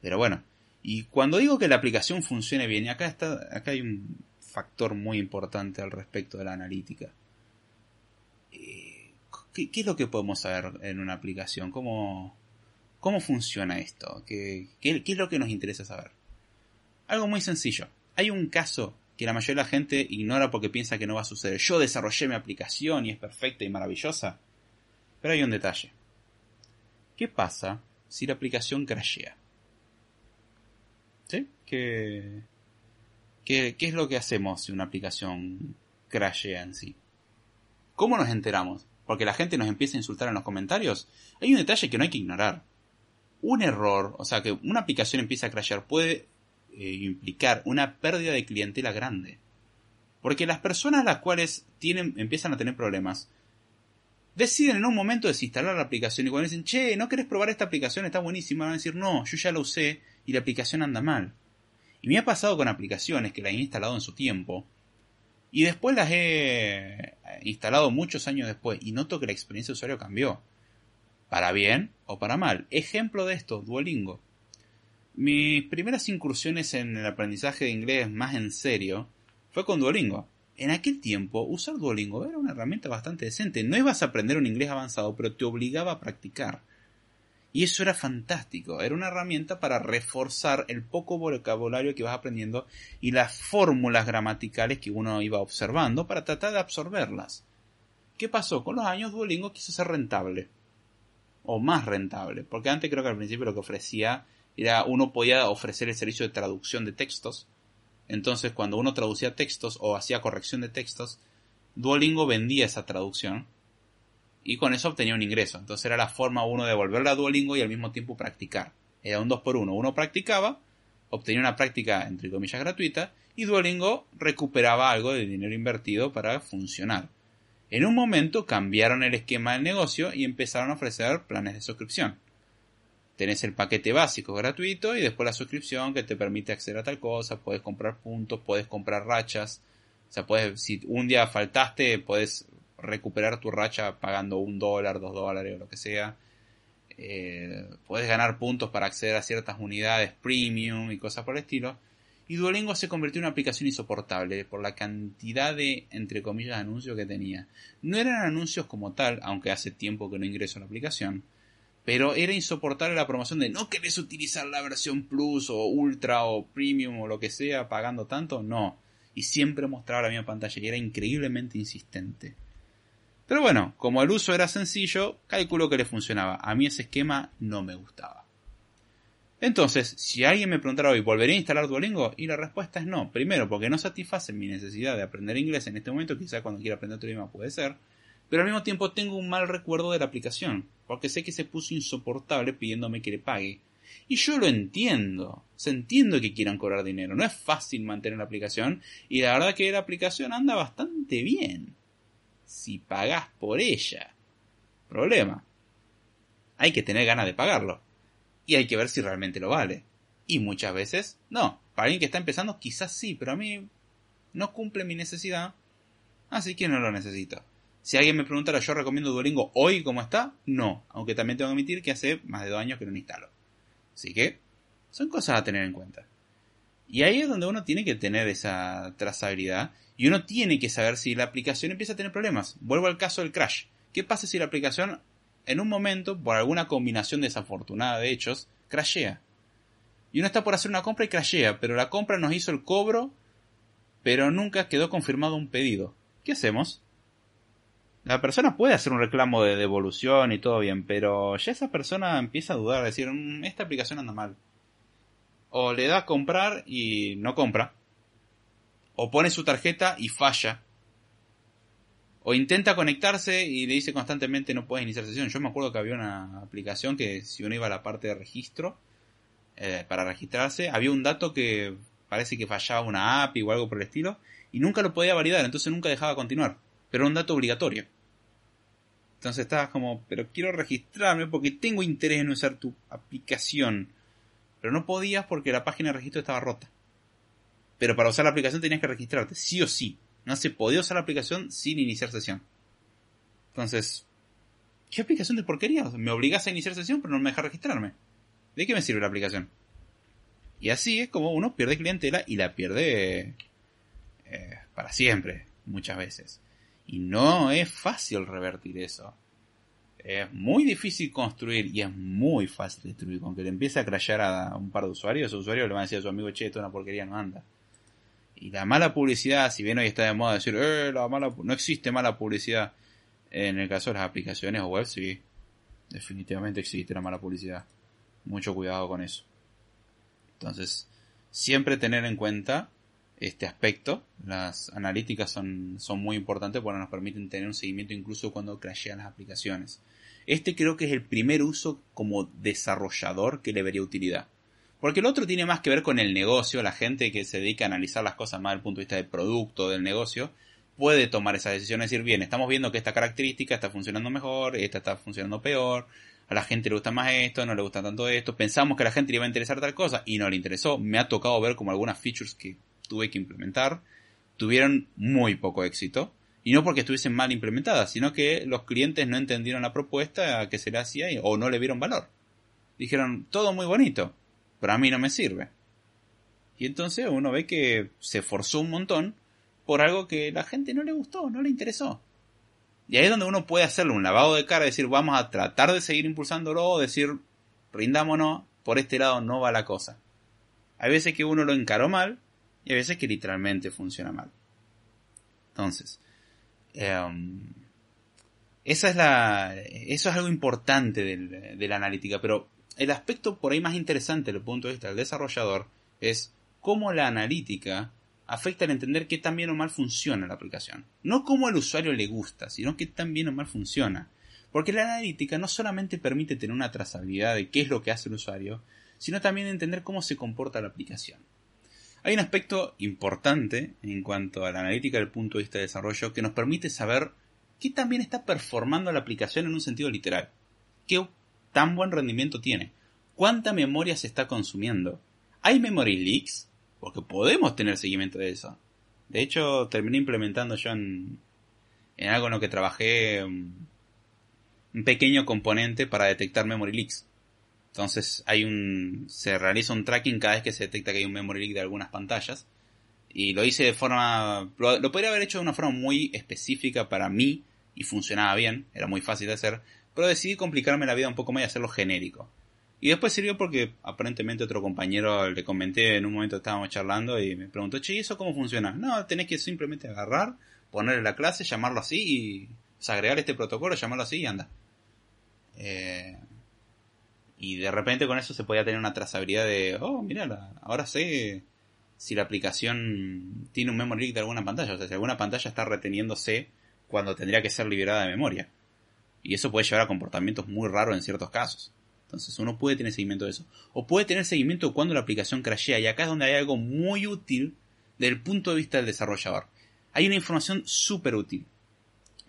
Pero bueno, y cuando digo que la aplicación funcione bien, y acá, está, acá hay un factor muy importante al respecto de la analítica. Eh, ¿Qué, es lo que podemos saber en una aplicación? ¿Cómo, cómo funciona esto? ¿Qué, ¿Qué, es lo que nos interesa saber? Algo muy sencillo. Hay un caso que la mayoría de la gente ignora porque piensa que no va a suceder. Yo desarrollé mi aplicación y es perfecta y maravillosa. Pero hay un detalle. ¿Qué pasa si la aplicación crashea? ¿Sí? ¿Qué, ¿Qué, es lo que hacemos si una aplicación crashea en sí? ¿Cómo nos enteramos? Porque la gente nos empieza a insultar en los comentarios. Hay un detalle que no hay que ignorar. Un error, o sea, que una aplicación empieza a crashear puede eh, implicar una pérdida de clientela grande. Porque las personas las cuales tienen, empiezan a tener problemas deciden en un momento desinstalar la aplicación y cuando dicen, che, ¿no querés probar esta aplicación? Está buenísima. Van a decir, no, yo ya la usé y la aplicación anda mal. Y me ha pasado con aplicaciones que las he instalado en su tiempo y después las he instalado muchos años después y noto que la experiencia de usuario cambió. Para bien o para mal. Ejemplo de esto, Duolingo. Mis primeras incursiones en el aprendizaje de inglés más en serio fue con Duolingo. En aquel tiempo, usar Duolingo era una herramienta bastante decente. No ibas a aprender un inglés avanzado, pero te obligaba a practicar. Y eso era fantástico, era una herramienta para reforzar el poco vocabulario que ibas aprendiendo y las fórmulas gramaticales que uno iba observando para tratar de absorberlas. ¿Qué pasó? Con los años Duolingo quiso ser rentable. O más rentable, porque antes creo que al principio lo que ofrecía era uno podía ofrecer el servicio de traducción de textos. Entonces cuando uno traducía textos o hacía corrección de textos, Duolingo vendía esa traducción y con eso obtenía un ingreso. Entonces era la forma uno de volverla a Duolingo y al mismo tiempo practicar. Era un 2 por 1 Uno practicaba, obtenía una práctica entre comillas gratuita y Duolingo recuperaba algo de dinero invertido para funcionar. En un momento cambiaron el esquema del negocio y empezaron a ofrecer planes de suscripción. Tenés el paquete básico gratuito y después la suscripción que te permite acceder a tal cosa, puedes comprar puntos, puedes comprar rachas, o sea, puedes, si un día faltaste, puedes recuperar tu racha pagando un dólar, dos dólares o lo que sea. Eh, puedes ganar puntos para acceder a ciertas unidades premium y cosas por el estilo. Y Duolingo se convirtió en una aplicación insoportable por la cantidad de, entre comillas, anuncios que tenía. No eran anuncios como tal, aunque hace tiempo que no ingreso a la aplicación, pero era insoportable la promoción de no querés utilizar la versión Plus o Ultra o Premium o lo que sea pagando tanto, no. Y siempre mostraba la misma pantalla y era increíblemente insistente. Pero bueno, como el uso era sencillo, calculo que le funcionaba. A mí ese esquema no me gustaba. Entonces, si alguien me preguntara hoy, ¿volvería a instalar Duolingo? Y la respuesta es no. Primero, porque no satisface mi necesidad de aprender inglés en este momento, quizá cuando quiera aprender otro idioma puede ser. Pero al mismo tiempo tengo un mal recuerdo de la aplicación, porque sé que se puso insoportable pidiéndome que le pague. Y yo lo entiendo, se entiendo que quieran cobrar dinero, no es fácil mantener la aplicación, y la verdad que la aplicación anda bastante bien si pagás por ella. Problema. Hay que tener ganas de pagarlo. Y hay que ver si realmente lo vale. Y muchas veces no. Para alguien que está empezando quizás sí, pero a mí no cumple mi necesidad. Así que no lo necesito. Si alguien me preguntara, ¿yo recomiendo Duolingo hoy como está? No. Aunque también tengo que admitir que hace más de dos años que no lo instalo. Así que son cosas a tener en cuenta. Y ahí es donde uno tiene que tener esa trazabilidad y uno tiene que saber si la aplicación empieza a tener problemas. Vuelvo al caso del crash. ¿Qué pasa si la aplicación en un momento, por alguna combinación desafortunada de hechos, crashea? Y uno está por hacer una compra y crashea, pero la compra nos hizo el cobro, pero nunca quedó confirmado un pedido. ¿Qué hacemos? La persona puede hacer un reclamo de devolución y todo bien, pero ya esa persona empieza a dudar, a decir, mm, esta aplicación anda mal. O le da a comprar y no compra o pone su tarjeta y falla. O intenta conectarse y le dice constantemente no puedes iniciar sesión. Yo me acuerdo que había una aplicación que si uno iba a la parte de registro, eh, para registrarse, había un dato que parece que fallaba una API o algo por el estilo, y nunca lo podía validar, entonces nunca dejaba continuar. Pero era un dato obligatorio. Entonces estabas como, pero quiero registrarme porque tengo interés en usar tu aplicación. Pero no podías porque la página de registro estaba rota. Pero para usar la aplicación tenías que registrarte, sí o sí. No se podía usar la aplicación sin iniciar sesión. Entonces, ¿qué aplicación de porquería? Me obligas a iniciar sesión pero no me deja registrarme. ¿De qué me sirve la aplicación? Y así es como uno pierde clientela y la pierde eh, para siempre, muchas veces. Y no es fácil revertir eso. Es muy difícil construir y es muy fácil destruir. Con que le empiece a crashear a un par de usuarios, esos usuarios le van a decir a su amigo, che, esto es una porquería, no anda. Y la mala publicidad, si bien hoy está de moda decir, eh, la mala, no existe mala publicidad. En el caso de las aplicaciones o web, sí. Definitivamente existe la mala publicidad. Mucho cuidado con eso. Entonces, siempre tener en cuenta este aspecto. Las analíticas son, son muy importantes porque nos permiten tener un seguimiento incluso cuando crashean las aplicaciones. Este creo que es el primer uso como desarrollador que le vería utilidad. Porque el otro tiene más que ver con el negocio, la gente que se dedica a analizar las cosas más desde el punto de vista del producto, del negocio, puede tomar esa decisión y decir, bien, estamos viendo que esta característica está funcionando mejor, esta está funcionando peor, a la gente le gusta más esto, no le gusta tanto esto, pensamos que a la gente le iba a interesar tal cosa y no le interesó. Me ha tocado ver como algunas features que tuve que implementar tuvieron muy poco éxito. Y no porque estuviesen mal implementadas, sino que los clientes no entendieron la propuesta que se le hacía o no le vieron valor. Dijeron, todo muy bonito, pero a mí no me sirve. Y entonces uno ve que se forzó un montón por algo que la gente no le gustó, no le interesó. Y ahí es donde uno puede hacerle un lavado de cara decir, vamos a tratar de seguir impulsándolo, o decir, rindámonos, por este lado no va la cosa. Hay veces que uno lo encaró mal y hay veces que literalmente funciona mal. Entonces, em, esa es la, eso es algo importante de la analítica, pero el aspecto por ahí más interesante desde el punto de vista del desarrollador es cómo la analítica afecta al entender qué tan bien o mal funciona la aplicación. No cómo al usuario le gusta, sino qué tan bien o mal funciona. Porque la analítica no solamente permite tener una trazabilidad de qué es lo que hace el usuario, sino también entender cómo se comporta la aplicación. Hay un aspecto importante en cuanto a la analítica del punto de vista de desarrollo que nos permite saber qué tan bien está performando la aplicación en un sentido literal. ¿Qué tan buen rendimiento tiene. cuánta memoria se está consumiendo. ¿Hay memory leaks? Porque podemos tener seguimiento de eso. De hecho, terminé implementando yo en, en algo en lo que trabajé un, un pequeño componente para detectar memory leaks. Entonces hay un se realiza un tracking cada vez que se detecta que hay un memory leak de algunas pantallas y lo hice de forma lo, podría haber hecho de una forma muy específica para mí y funcionaba bien, era muy fácil de hacer, pero decidí complicarme la vida un poco más y hacerlo genérico. Y después sirvió porque aparentemente otro compañero le comenté en un momento estábamos charlando y me preguntó, che, ¿y eso cómo funciona? No, tenés que simplemente agarrar, ponerle la clase, llamarlo así y o agregar este protocolo, llamarlo así y anda. Eh, y de repente con eso se podía tener una trazabilidad de, oh, mira, ahora sé si la aplicación tiene un memory leak de alguna pantalla. O sea, si alguna pantalla está reteniéndose cuando tendría que ser liberada de memoria. Y eso puede llevar a comportamientos muy raros en ciertos casos. Entonces uno puede tener seguimiento de eso. O puede tener seguimiento cuando la aplicación crashea. Y acá es donde hay algo muy útil desde el punto de vista del desarrollador. Hay una información súper útil.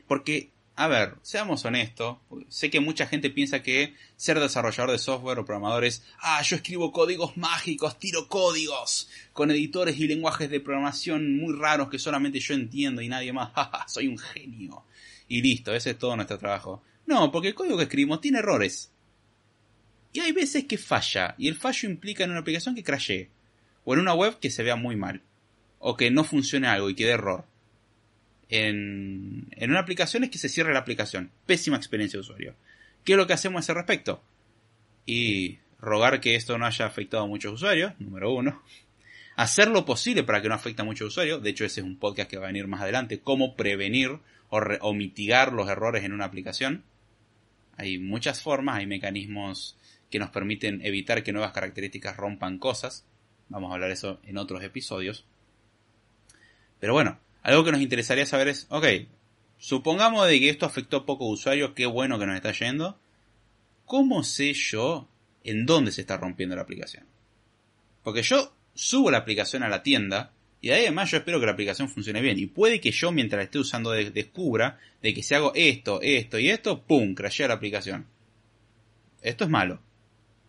Porque a ver, seamos honestos, sé que mucha gente piensa que ser desarrollador de software o programador es, ah, yo escribo códigos mágicos, tiro códigos, con editores y lenguajes de programación muy raros que solamente yo entiendo y nadie más, (laughs) soy un genio. Y listo, ese es todo nuestro trabajo. No, porque el código que escribimos tiene errores. Y hay veces que falla, y el fallo implica en una aplicación que crashee, o en una web que se vea muy mal, o que no funcione algo y quede error en, una aplicación es que se cierre la aplicación. Pésima experiencia de usuario. ¿Qué es lo que hacemos a ese respecto? Y rogar que esto no haya afectado a muchos usuarios, número uno. (laughs) Hacer lo posible para que no afecte a muchos usuarios. De hecho, ese es un podcast que va a venir más adelante. Cómo prevenir o, o mitigar los errores en una aplicación. Hay muchas formas, hay mecanismos que nos permiten evitar que nuevas características rompan cosas. Vamos a hablar eso en otros episodios. Pero bueno, algo que nos interesaría saber es, ok, supongamos de que esto afectó a pocos usuarios, qué bueno que nos está yendo. ¿Cómo sé yo en dónde se está rompiendo la aplicación? Porque yo subo la aplicación a la tienda y además yo espero que la aplicación funcione bien. Y puede que yo mientras la esté usando descubra de que si hago esto, esto y esto, ¡pum! crashea la aplicación. Esto es malo.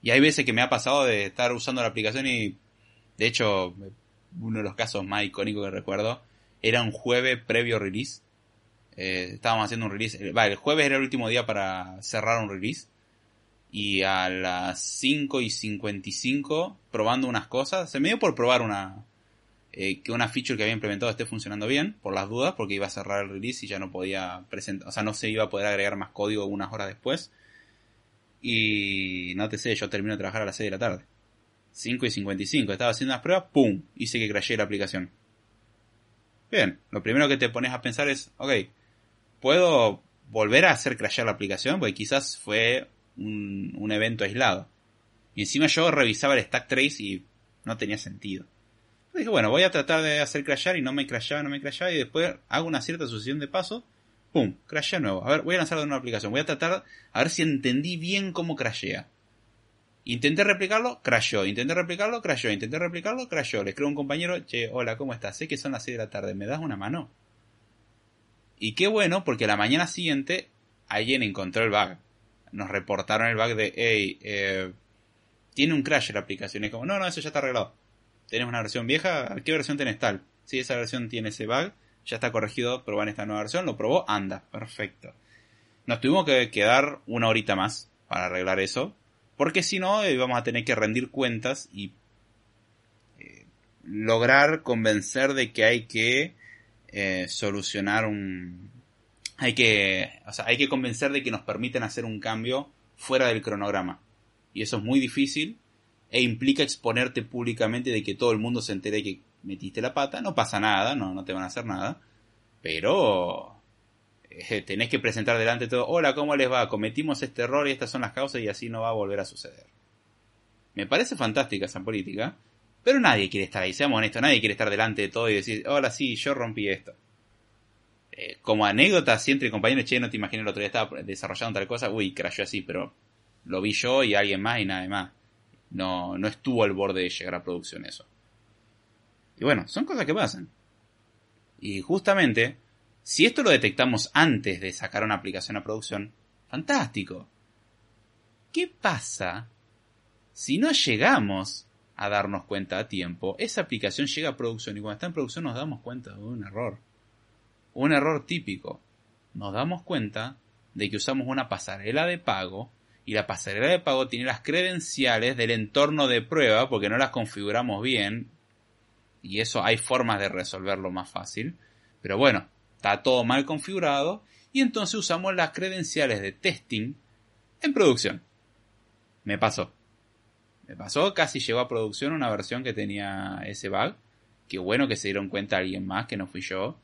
Y hay veces que me ha pasado de estar usando la aplicación y, de hecho, uno de los casos más icónicos que recuerdo era un jueves previo release. Eh, estábamos haciendo un release. Eh, vale, el jueves era el último día para cerrar un release. Y a las 5 y 55, probando unas cosas, se me dio por probar una. Eh, que una feature que había implementado esté funcionando bien, por las dudas, porque iba a cerrar el release y ya no podía presentar. O sea, no se iba a poder agregar más código unas horas después. Y no te sé, yo termino de trabajar a las 6 de la tarde. 5 y 55, estaba haciendo unas pruebas, ¡pum! Hice que crashe la aplicación. Bien, lo primero que te pones a pensar es, ok, ¿puedo volver a hacer crashear la aplicación? Porque quizás fue un, un evento aislado. Y encima yo revisaba el stack trace y no tenía sentido. Dije, bueno, voy a tratar de hacer crashear y no me crashaba, no me crashaba y después hago una cierta sucesión de pasos. ¡Pum! Crashea nuevo. A ver, voy a lanzar de una aplicación. Voy a tratar a ver si entendí bien cómo crashea. Intenté replicarlo, crashó. Intenté replicarlo, crashó. Intenté replicarlo, crashó. Le escribo a un compañero, che, hola, ¿cómo estás? Sé que son las 6 de la tarde, ¿me das una mano? Y qué bueno, porque la mañana siguiente alguien encontró el bug. Nos reportaron el bug de, hey, eh, tiene un crash la aplicación. Es como, no, no, eso ya está arreglado. ¿Tienes una versión vieja? ¿Qué versión tenés tal? Si esa versión tiene ese bug, ya está corregido, en esta nueva versión, lo probó, anda, perfecto. Nos tuvimos que quedar una horita más para arreglar eso, porque si no, eh, a tener que rendir cuentas y eh, lograr convencer de que hay que eh, solucionar un... Hay que, o sea, hay que convencer de que nos permiten hacer un cambio fuera del cronograma. Y eso es muy difícil e implica exponerte públicamente de que todo el mundo se entere que metiste la pata. No pasa nada, no, no te van a hacer nada. Pero tenés que presentar delante todo, hola, ¿cómo les va? Cometimos este error y estas son las causas y así no va a volver a suceder. Me parece fantástica esa política, pero nadie quiere estar ahí, seamos honestos, nadie quiere estar delante de todo y decir, hola, sí, yo rompí esto. Eh, como anécdota, si entre compañeros, che, no te imaginé el otro día estaba desarrollando tal cosa, uy, crashó así, pero lo vi yo y alguien más y nada más. No, no estuvo al borde de llegar a producción eso. Y bueno, son cosas que pasan. Y justamente, si esto lo detectamos antes de sacar una aplicación a producción, fantástico. ¿Qué pasa Si no llegamos a darnos cuenta a tiempo, esa aplicación llega a producción y cuando está en producción nos damos cuenta de un error. Un error típico. Nos damos cuenta de que usamos una pasarela de pago y la pasarela de pago tiene las credenciales del entorno de prueba porque no las configuramos bien y eso hay formas de resolverlo más fácil. Pero bueno, está todo mal configurado y entonces usamos las credenciales de testing en producción. Me pasó. Me pasó, casi llegó a producción una versión que tenía ese bug. Qué bueno que se dieron cuenta alguien más, que no fui yo.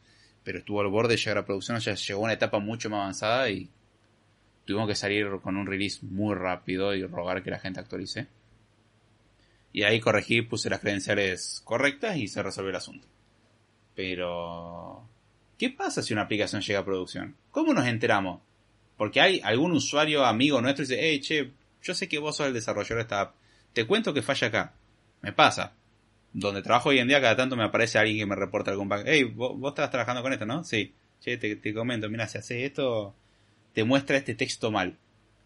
Pero estuvo al borde de llegar a producción, ya llegó a una etapa mucho más avanzada y tuvimos que salir con un release muy rápido y rogar que la gente actualice. Y ahí corregí, puse las credenciales correctas y se resolvió el asunto. Pero... ¿Qué pasa si una aplicación llega a producción? ¿Cómo nos enteramos? Porque hay algún usuario amigo nuestro y dice, hey, che, yo sé que vos sos el desarrollador de esta app te cuento que falla acá. Me pasa. Donde trabajo hoy en día, cada tanto me aparece alguien que me reporta algún bug. Hey, vos, vos estás trabajando con esto, ¿no? Sí. Che, te, comento, mira, si haces esto, te muestra este texto mal.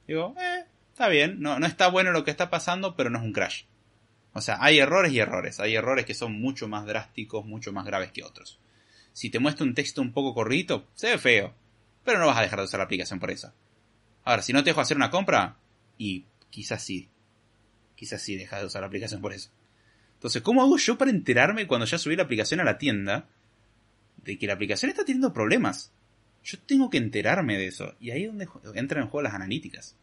Digo, eh, está bien, no, no está bueno lo que está pasando, pero no es un crash. O sea, hay errores y errores. Hay errores que son mucho más drásticos, mucho más graves que otros. Si te muestra un texto un poco corridito, se ve feo. Pero no vas a dejar de usar la aplicación por eso. Ahora, si no te dejo hacer una compra, y quizás sí, quizás sí dejas de usar la aplicación por eso. Entonces, ¿cómo hago yo para enterarme cuando ya subí la aplicación a la tienda de que la aplicación está teniendo problemas? Yo tengo que enterarme de eso. Y ahí es donde entran en juego las analíticas.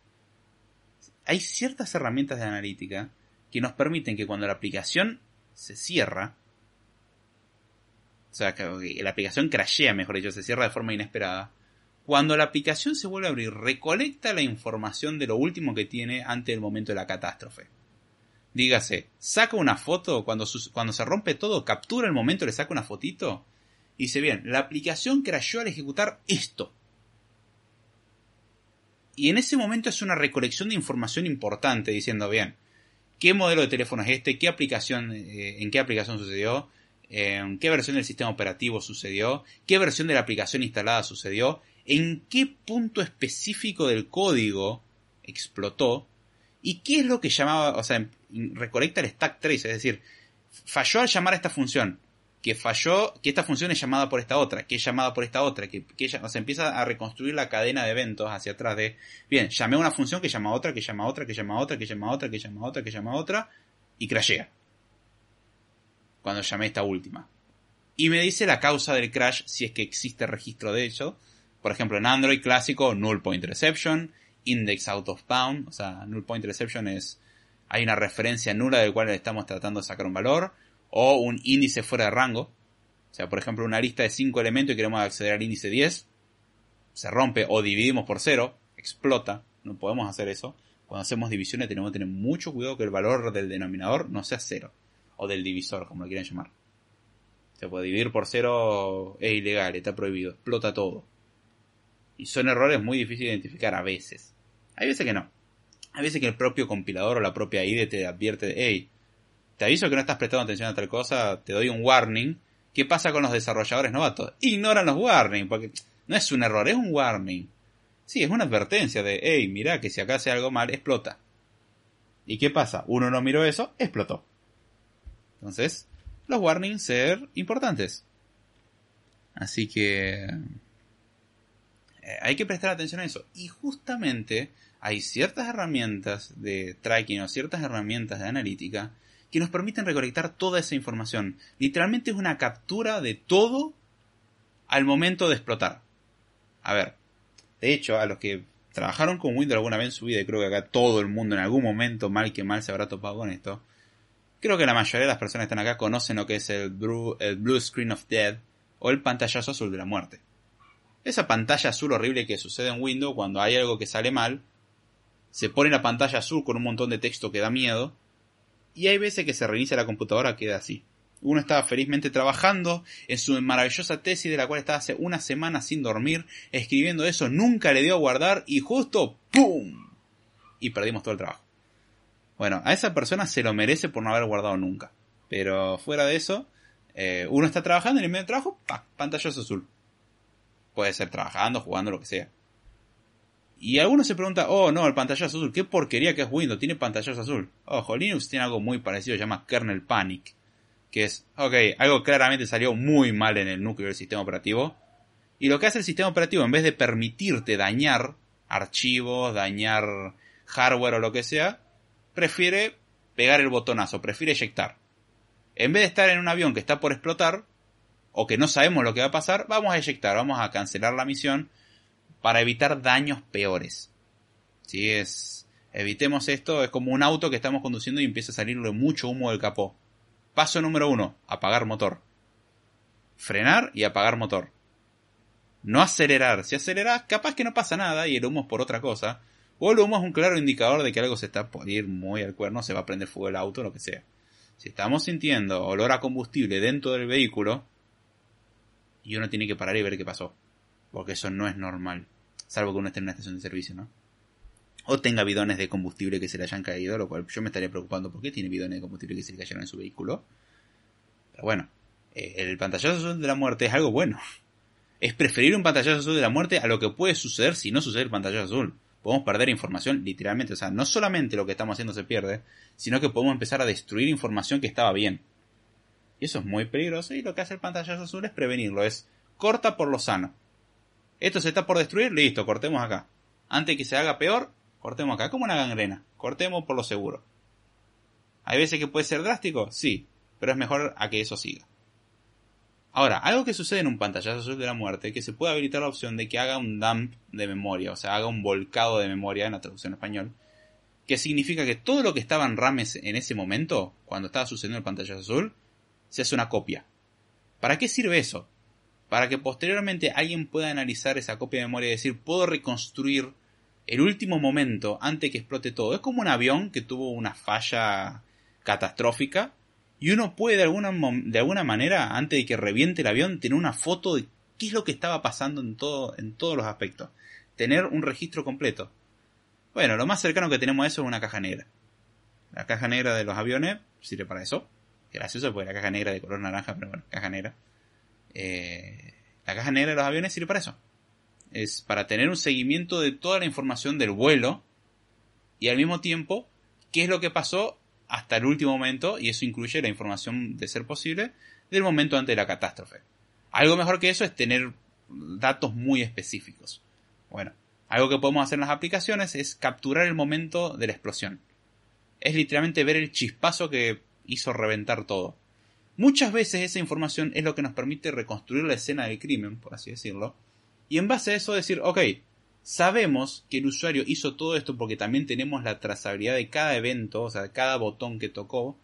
Hay ciertas herramientas de analítica que nos permiten que cuando la aplicación se cierra, o sea, que la aplicación crashea, mejor dicho, se cierra de forma inesperada, cuando la aplicación se vuelve a abrir, recolecta la información de lo último que tiene antes del momento de la catástrofe. Dígase, saca una foto, cuando, cuando se rompe todo, captura el momento, le saca una fotito. Y dice, bien, la aplicación crashó al ejecutar esto. Y en ese momento es una recolección de información importante, diciendo, bien, ¿qué modelo de teléfono es este? ¿Qué aplicación, eh, ¿En qué aplicación sucedió? ¿En qué versión del sistema operativo sucedió? ¿Qué versión de la aplicación instalada sucedió? ¿En qué punto específico del código explotó? ¿Y qué es lo que llamaba, o sea, recolecta el stack trace, es decir, falló al llamar a esta función, que falló, que esta función es llamada por esta otra, que es llamada por esta otra, que, que o empieza a reconstruir la cadena de eventos hacia atrás de, bien, llamé a una función que llama a otra, que llama a otra, que llama a otra, que llama a otra, que llama a otra, que llama a otra, y crashea. Cuando llamé esta última. Y me dice la causa del crash si es que existe registro de eso. Por ejemplo, en Android clásico, null point reception, index out of bound, o sea, null point reception es hay una referencia nula del cual estamos tratando de sacar un valor, o un índice fuera de rango. O sea, por ejemplo, una lista de 5 elementos y queremos acceder al índice 10, se rompe o dividimos por 0, explota, no podemos hacer eso. Cuando hacemos divisiones tenemos que tener mucho cuidado que el valor del denominador no sea 0, o del divisor, como lo quieran llamar. Se puede dividir por 0 es ilegal, está prohibido, explota todo. Y son errores muy difíciles de identificar a veces. Hay veces que no. Hay veces que el propio compilador o la propia IDE te advierte hey, te aviso que no estás prestando atención a tal cosa, te doy un warning. ¿Qué pasa con los desarrolladores novatos? Ignoran los warnings, porque no es un error, es un warning. Sí, es una advertencia de, hey, mira que si acá hace algo mal, explota. ¿Y qué pasa? Uno no miró eso, explotó. Entonces, los warnings ser importantes. Así que eh, hay que prestar atención a eso. Y justamente hay ciertas herramientas de tracking o ciertas herramientas de analítica que nos permiten recolectar toda esa información. Literalmente es una captura de todo al momento de explotar. A ver, de hecho, a los que trabajaron con Windows alguna vez en su vida, y creo que acá todo el mundo en algún momento, mal que mal, se habrá topado con esto, creo que la mayoría de las personas que están acá conocen lo que es el blue, screen of death o el pantallazo azul de la muerte. Esa pantalla azul horrible que sucede en Windows cuando hay algo que sale mal, se pone la pantalla azul con un montón de texto que da miedo, y hay veces que se reinicia la computadora queda así. Uno estaba felizmente trabajando en su maravillosa tesis de la cual estaba hace una semana sin dormir, escribiendo eso, nunca le dio a guardar y justo ¡pum! Y perdimos todo el trabajo. Bueno, a esa persona se lo merece por no haber guardado nunca. Pero fuera de eso, eh, uno está trabajando en el medio de trabajo, ¡pam! pantallazo azul. Puede ser trabajando, jugando, lo que sea. Y algunos se preguntan, oh no, el pantallazo azul, qué porquería que es Windows, tiene pantallazo azul. Ojo, Linux tiene algo muy parecido, se llama kernel panic. Que es, ok, algo claramente salió muy mal en el núcleo del sistema operativo. Y lo que hace el sistema operativo, en vez de permitirte dañar archivos, dañar hardware o lo que sea, prefiere pegar el botonazo, prefiere eyectar. En vez de estar en un avión que está por explotar, o que no sabemos lo que va a pasar, vamos a eyectar, vamos a cancelar la misión para evitar daños peores. Si es, evitemos esto, es como un auto que estamos conduciendo y empieza a salirle mucho humo del capó. Paso número uno, apagar motor. Frenar y apagar motor. No acelerar. Si aceleras, capaz que no pasa nada y el humo es por otra cosa. O el humo es un claro indicador de que algo se está por ir muy al cuerno, se va a prender fuego el auto, lo que sea. Si estamos sintiendo olor a combustible dentro del vehículo, y uno tiene que parar y ver qué pasó. Porque eso no es normal. Salvo que uno esté en una estación de servicio, ¿no? O tenga bidones de combustible que se le hayan caído, lo cual yo me estaría preocupando por qué tiene bidones de combustible que se le cayeron en su vehículo. Pero bueno, eh, el pantallazo azul de la muerte es algo bueno. Es preferir un pantallazo azul de la muerte a lo que puede suceder si no sucede el pantallazo azul. Podemos perder información literalmente, o sea, no solamente lo que estamos haciendo se pierde, sino que podemos empezar a destruir información que estaba bien. Y eso es muy peligroso y lo que hace el pantallazo azul es prevenirlo, es corta por lo sano. Esto se está por destruir, listo, cortemos acá. Antes que se haga peor, cortemos acá, como una gangrena, cortemos por lo seguro. ¿Hay veces que puede ser drástico? Sí, pero es mejor a que eso siga. Ahora, algo que sucede en un pantallazo azul de la muerte que se puede habilitar la opción de que haga un dump de memoria, o sea, haga un volcado de memoria en la traducción español, que significa que todo lo que estaba en RAM en ese momento, cuando estaba sucediendo el pantallazo azul, se hace una copia. ¿Para qué sirve eso? Para que posteriormente alguien pueda analizar esa copia de memoria y decir, puedo reconstruir el último momento antes que explote todo. Es como un avión que tuvo una falla catastrófica y uno puede de alguna, de alguna manera, antes de que reviente el avión, tener una foto de qué es lo que estaba pasando en, todo, en todos los aspectos. Tener un registro completo. Bueno, lo más cercano que tenemos a eso es una caja negra. La caja negra de los aviones sirve para eso gracioso porque la caja negra de color naranja, pero bueno, caja negra. Eh, la caja negra de los aviones sirve para eso. Es para tener un seguimiento de toda la información del vuelo y al mismo tiempo qué es lo que pasó hasta el último momento y eso incluye la información de ser posible del momento antes de la catástrofe. Algo mejor que eso es tener datos muy específicos. Bueno, algo que podemos hacer en las aplicaciones es capturar el momento de la explosión. Es literalmente ver el chispazo que hizo reventar todo. Muchas veces esa información es lo que nos permite reconstruir la escena del crimen, por así decirlo, y en base a eso decir, ok, sabemos que el usuario hizo todo esto porque también tenemos la trazabilidad de cada evento, o sea, cada botón que tocó,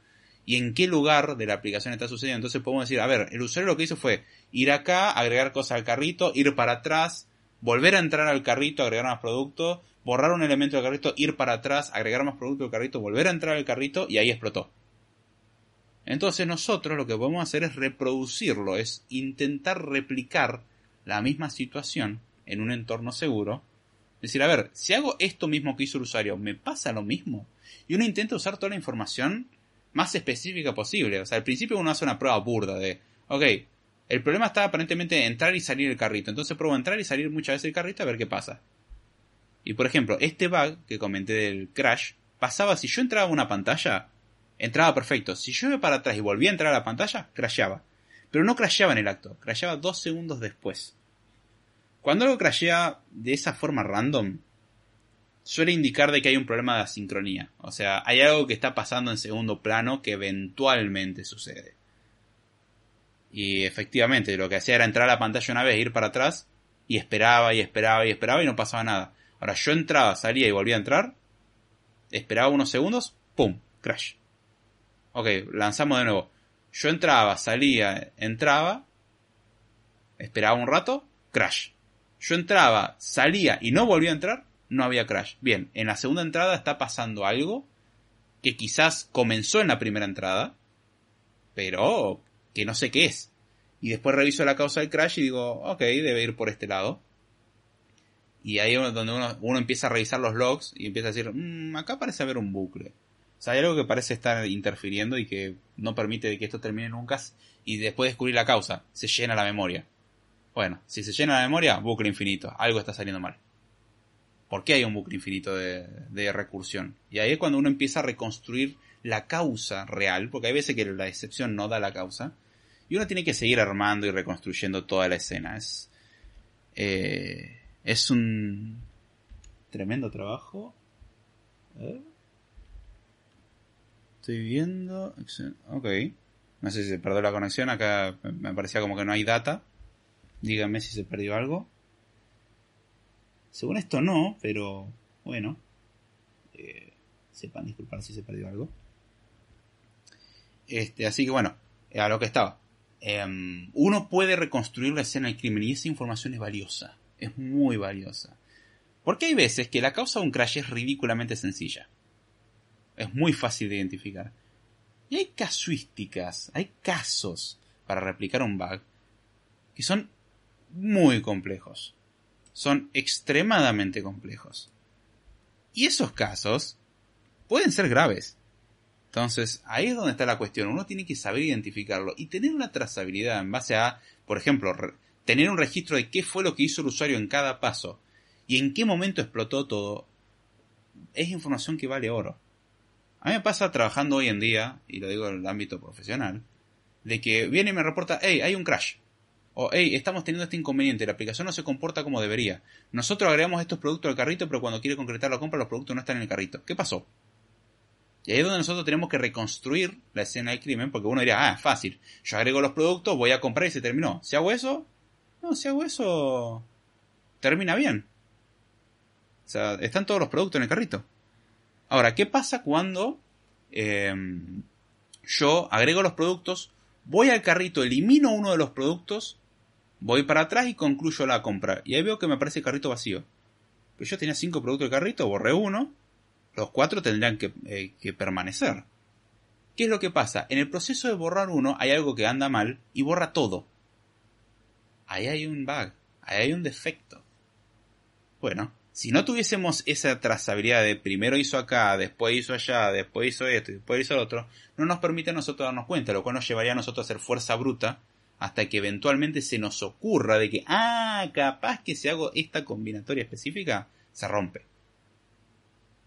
y en qué lugar de la aplicación está sucediendo. Entonces podemos decir, a ver, el usuario lo que hizo fue ir acá, agregar cosas al carrito, ir para atrás, volver a entrar al carrito, agregar más producto, borrar un elemento del carrito, ir para atrás, agregar más producto al carrito, volver a entrar al carrito y ahí explotó. Entonces nosotros lo que podemos hacer es reproducirlo, es intentar replicar la misma situación en un entorno seguro. Decir, a ver, si hago esto mismo que hizo el usuario, ¿me pasa lo mismo? Y uno intenta usar toda la información más específica posible. O sea, al principio uno hace una prueba burda de, ok, el problema está aparentemente entrar y salir el carrito. Entonces pruebo entrar y salir muchas veces el carrito a ver qué pasa. Y por ejemplo, este bug que comenté del crash pasaba si yo entraba a una pantalla entraba perfecto. Si yo iba para atrás y volvía a entrar a la pantalla, crasheaba. Pero no crasheaba en el acto, crasheaba dos segundos después. Cuando algo crashea de esa forma random, suele indicar de que hay un problema de asincronía. O sea, hay algo que está pasando en segundo plano que eventualmente sucede. Y efectivamente, lo que hacía era entrar a la pantalla una vez, ir para atrás, y esperaba y esperaba y esperaba y no pasaba nada. Ahora yo entraba, salía y volvía a entrar, esperaba unos segundos, ¡pum! Crash. Ok, lanzamos de nuevo. Yo entraba, salía, entraba, esperaba un rato, crash. Yo entraba, salía y no volvía a entrar, no había crash. Bien, en la segunda entrada está pasando algo que quizás comenzó en la primera entrada, pero que no sé qué es. Y después reviso la causa del crash y digo, ok, debe ir por este lado. Y ahí es donde uno, empieza a revisar los logs y empieza a decir, mmm, acá parece haber un bucle. O sea, hay algo que parece estar interfiriendo y que no permite que esto termine nunca y después de descubrir la causa, se llena la memoria. Bueno, si se llena la memoria, bucle infinito, algo está saliendo mal. ¿Por qué hay un bucle infinito de, recursión? Y ahí es cuando uno empieza a reconstruir la causa real, porque hay veces que la excepción no da la causa, y uno tiene que seguir armando y reconstruyendo toda la escena. Es, eh, es un tremendo trabajo. Estoy viendo. Ok. No sé si se perdió la conexión. Acá me parecía como que no hay data. Díganme si se perdió algo. Según esto no, pero bueno. Eh, sepan disculpar si se perdió algo. Este, así que bueno, a lo que estaba. Em, uno puede reconstruir la escena del crimen y esa información es valiosa. Es muy valiosa. Porque hay veces que la causa de un crash es ridículamente sencilla. Es muy fácil de identificar. Y hay casuísticas, hay casos para replicar un bug que son muy complejos. Son extremadamente complejos. Y esos casos pueden ser graves. Entonces, ahí es donde está la cuestión. Uno tiene que saber identificarlo y tener una trazabilidad en base a, por ejemplo, tener un registro de qué fue lo que hizo el usuario en cada paso y en qué momento explotó todo. Es información que vale oro. A mí me pasa trabajando hoy en día, y lo digo en el ámbito profesional, de que viene y me reporta, hey, hay un crash. O, hey, estamos teniendo este inconveniente, la aplicación no se comporta como debería. Nosotros agregamos estos productos al carrito, pero cuando quiere concretar la compra, los productos no están en el carrito. ¿Qué pasó? Y ahí es donde nosotros tenemos que reconstruir la escena del crimen, porque uno diría, ah, fácil, yo agrego los productos, voy a comprar y se terminó. Si hago eso, no, si hago eso, termina bien. O sea, están todos los productos en el carrito. Ahora, ¿qué pasa cuando em, yo agrego los productos, voy al carrito, elimino uno de los productos, voy para atrás y concluyo la compra? Y ahí veo que me aparece el carrito vacío. Pero yo tenía cinco productos de carrito, borré uno, los cuatro tendrían eh, que, permanecer. ¿Qué es lo que pasa? En el proceso de borrar uno hay algo que anda mal y borra todo. Ahí hay un bug, ahí hay un defecto. Bueno, si no tuviésemos esa trazabilidad de primero hizo acá, después hizo allá, después hizo esto después hizo otro, no nos permite a nosotros darnos cuenta, lo cual nos llevaría a nosotros a hacer fuerza bruta hasta que eventualmente se nos ocurra de que, ah, capaz que si hago esta combinatoria específica, se rompe.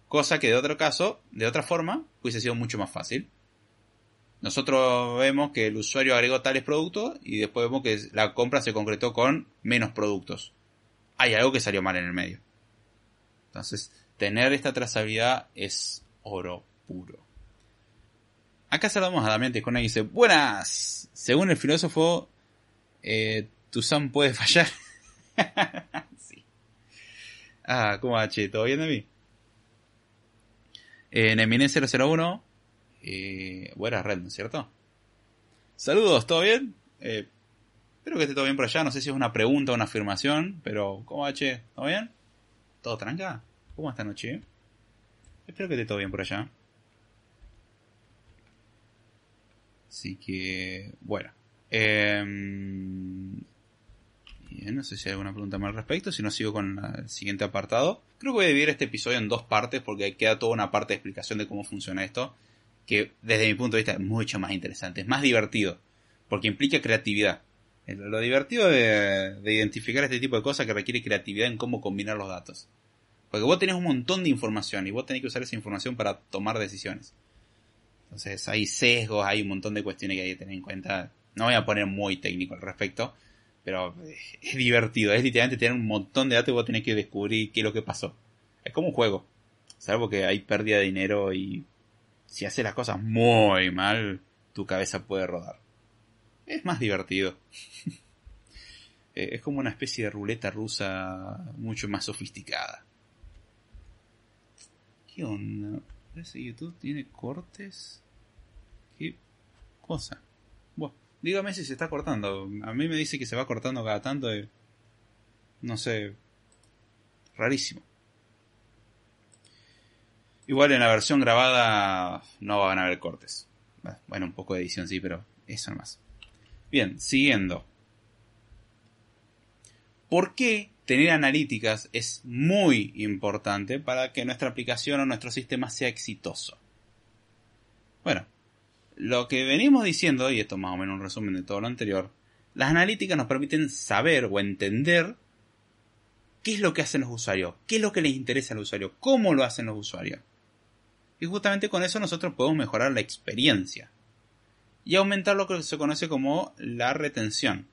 Cosa que de otro caso, de otra forma, hubiese sido mucho más fácil. Nosotros vemos que el usuario agregó tales productos y después vemos que la compra se concretó con menos productos. Hay algo que salió mal en el medio. Entonces, tener esta trazabilidad es oro puro. Acá saludamos a Damián Tejona y dice, buenas, según el filósofo, eh, tu Sam puede (laughs) fallar. (laughs) sí. Ah, ¿cómo va, che? ¿Todo bien de mí? En Eminem 001, eh, red, ¿no es cierto? Saludos, ¿todo bien? Eh, espero que esté todo bien por allá. No sé si es una pregunta o una afirmación, pero ¿cómo va, che? ¿Todo bien? ¿Todo tranca? ¿Cómo esta noche? Espero que esté todo bien por allá. Así que, bueno. Eh, no sé si hay alguna pregunta más al respecto, si no sigo con el siguiente apartado. Creo que voy a dividir este episodio en dos partes porque queda toda una parte de explicación de cómo funciona esto, que desde mi punto de vista es mucho más interesante, es más divertido, porque implica creatividad. Lo divertido de, identificar este tipo de cosas que requiere creatividad en cómo combinar los datos. Porque vos tenés un montón de información y vos tenés que usar esa información para tomar decisiones. Entonces hay sesgos, hay un montón de cuestiones que hay que tener en cuenta. No voy a poner muy técnico al respecto, pero es divertido, es literalmente tener un montón de datos y vos tenés que descubrir qué es lo que pasó. Es como un juego. Salvo que hay pérdida de dinero y si haces las cosas muy mal, tu cabeza puede rodar. Es más divertido. (laughs) es como una especie de ruleta rusa mucho más sofisticada. ¿Qué onda? ¿Ese YouTube tiene cortes? ¿Qué cosa? Bueno. Dígame si se está cortando. A mí me dice que se va cortando cada tanto. No sé. Rarísimo. Igual en la versión grabada no van a haber cortes. Bueno, un poco de edición sí, pero eso más. Bien, siguiendo. ¿Por qué tener analíticas es muy importante para que nuestra aplicación o nuestro sistema sea exitoso? Bueno, lo que venimos diciendo, y esto es más o menos un resumen de todo lo anterior, las analíticas nos permiten saber o entender ¿Qué es lo que hacen los usuarios? ¿Qué es lo que les interesa al usuario? ¿Cómo lo hacen los usuarios? Y justamente con eso nosotros podemos mejorar la experiencia y aumentar lo que se conoce como la retención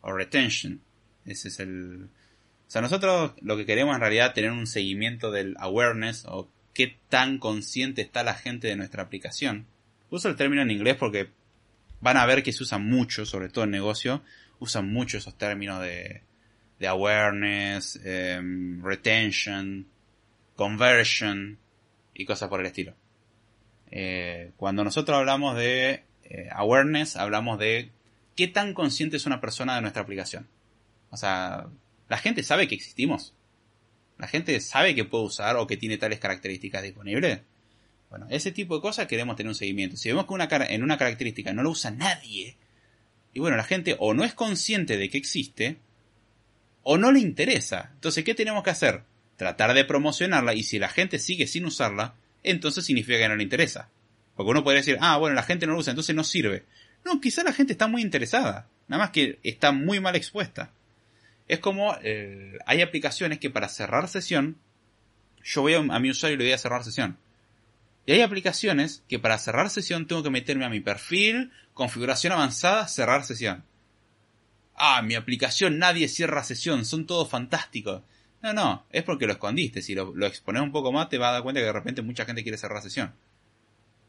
o retention. Ese es el... O sea, nosotros lo que queremos en realidad es tener un seguimiento del awareness o qué tan consciente está la gente de nuestra aplicación. Uso el término en inglés porque van a ver que se usa mucho, sobre todo en negocio, usan mucho esos términos de, de awareness, em, retention, conversion y cosas por el estilo. Eh, cuando nosotros hablamos de eh, awareness, hablamos de qué tan consciente es una persona de nuestra aplicación. O sea, la gente sabe que existimos. La gente sabe que puede usar o que tiene tales características disponibles. Bueno, ese tipo de cosas queremos tener un seguimiento. Si vemos que una, en una característica no lo usa nadie, y bueno, la gente o no es consciente de que existe, o no le interesa. Entonces, ¿qué tenemos que hacer? Tratar de promocionarla y si la gente sigue sin usarla, entonces significa que no le interesa. Porque uno podría decir, ah, bueno, la gente no lo usa, entonces no sirve. No, quizá la gente está muy interesada, nada más que está muy mal expuesta. Es como, eh, hay aplicaciones que para cerrar sesión, yo voy a, a mi usuario y le voy a cerrar sesión. Y hay aplicaciones que para cerrar sesión tengo que meterme a mi perfil, configuración avanzada, cerrar sesión. Ah, mi aplicación nadie cierra sesión, son todos fantásticos. No, no, es porque lo escondiste. Si lo, lo expones un poco más, te vas a dar cuenta que de repente mucha gente quiere cerrar sesión.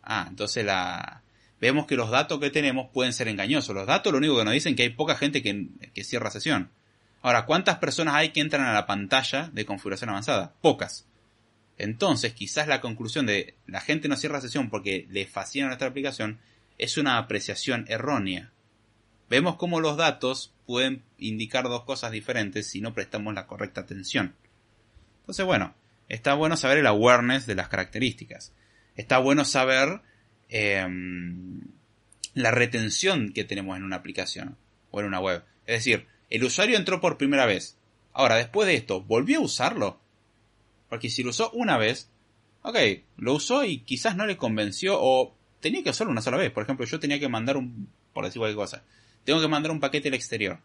Ah, entonces la... vemos que los datos que tenemos pueden ser engañosos. Los datos lo único que nos dicen es que hay poca gente que, que cierra sesión. Ahora, ¿cuántas personas hay que entran a la pantalla de configuración avanzada? Pocas. Entonces, quizás la conclusión de la gente no cierra sesión porque le fascina nuestra aplicación es una apreciación errónea. Vemos cómo los datos pueden indicar dos cosas diferentes si no prestamos la correcta atención. Entonces, bueno, está bueno saber el awareness de las características está bueno saber em, la retención que tenemos en una aplicación o en una web. Es decir, el usuario entró por primera vez. Ahora, después de esto, ¿volvió a usarlo? Porque si lo usó una vez, ok, lo usó y quizás no le convenció o tenía que usarlo una sola vez. Por ejemplo, yo tenía que mandar un, por decir cualquier cosa, tengo que mandar un paquete al exterior.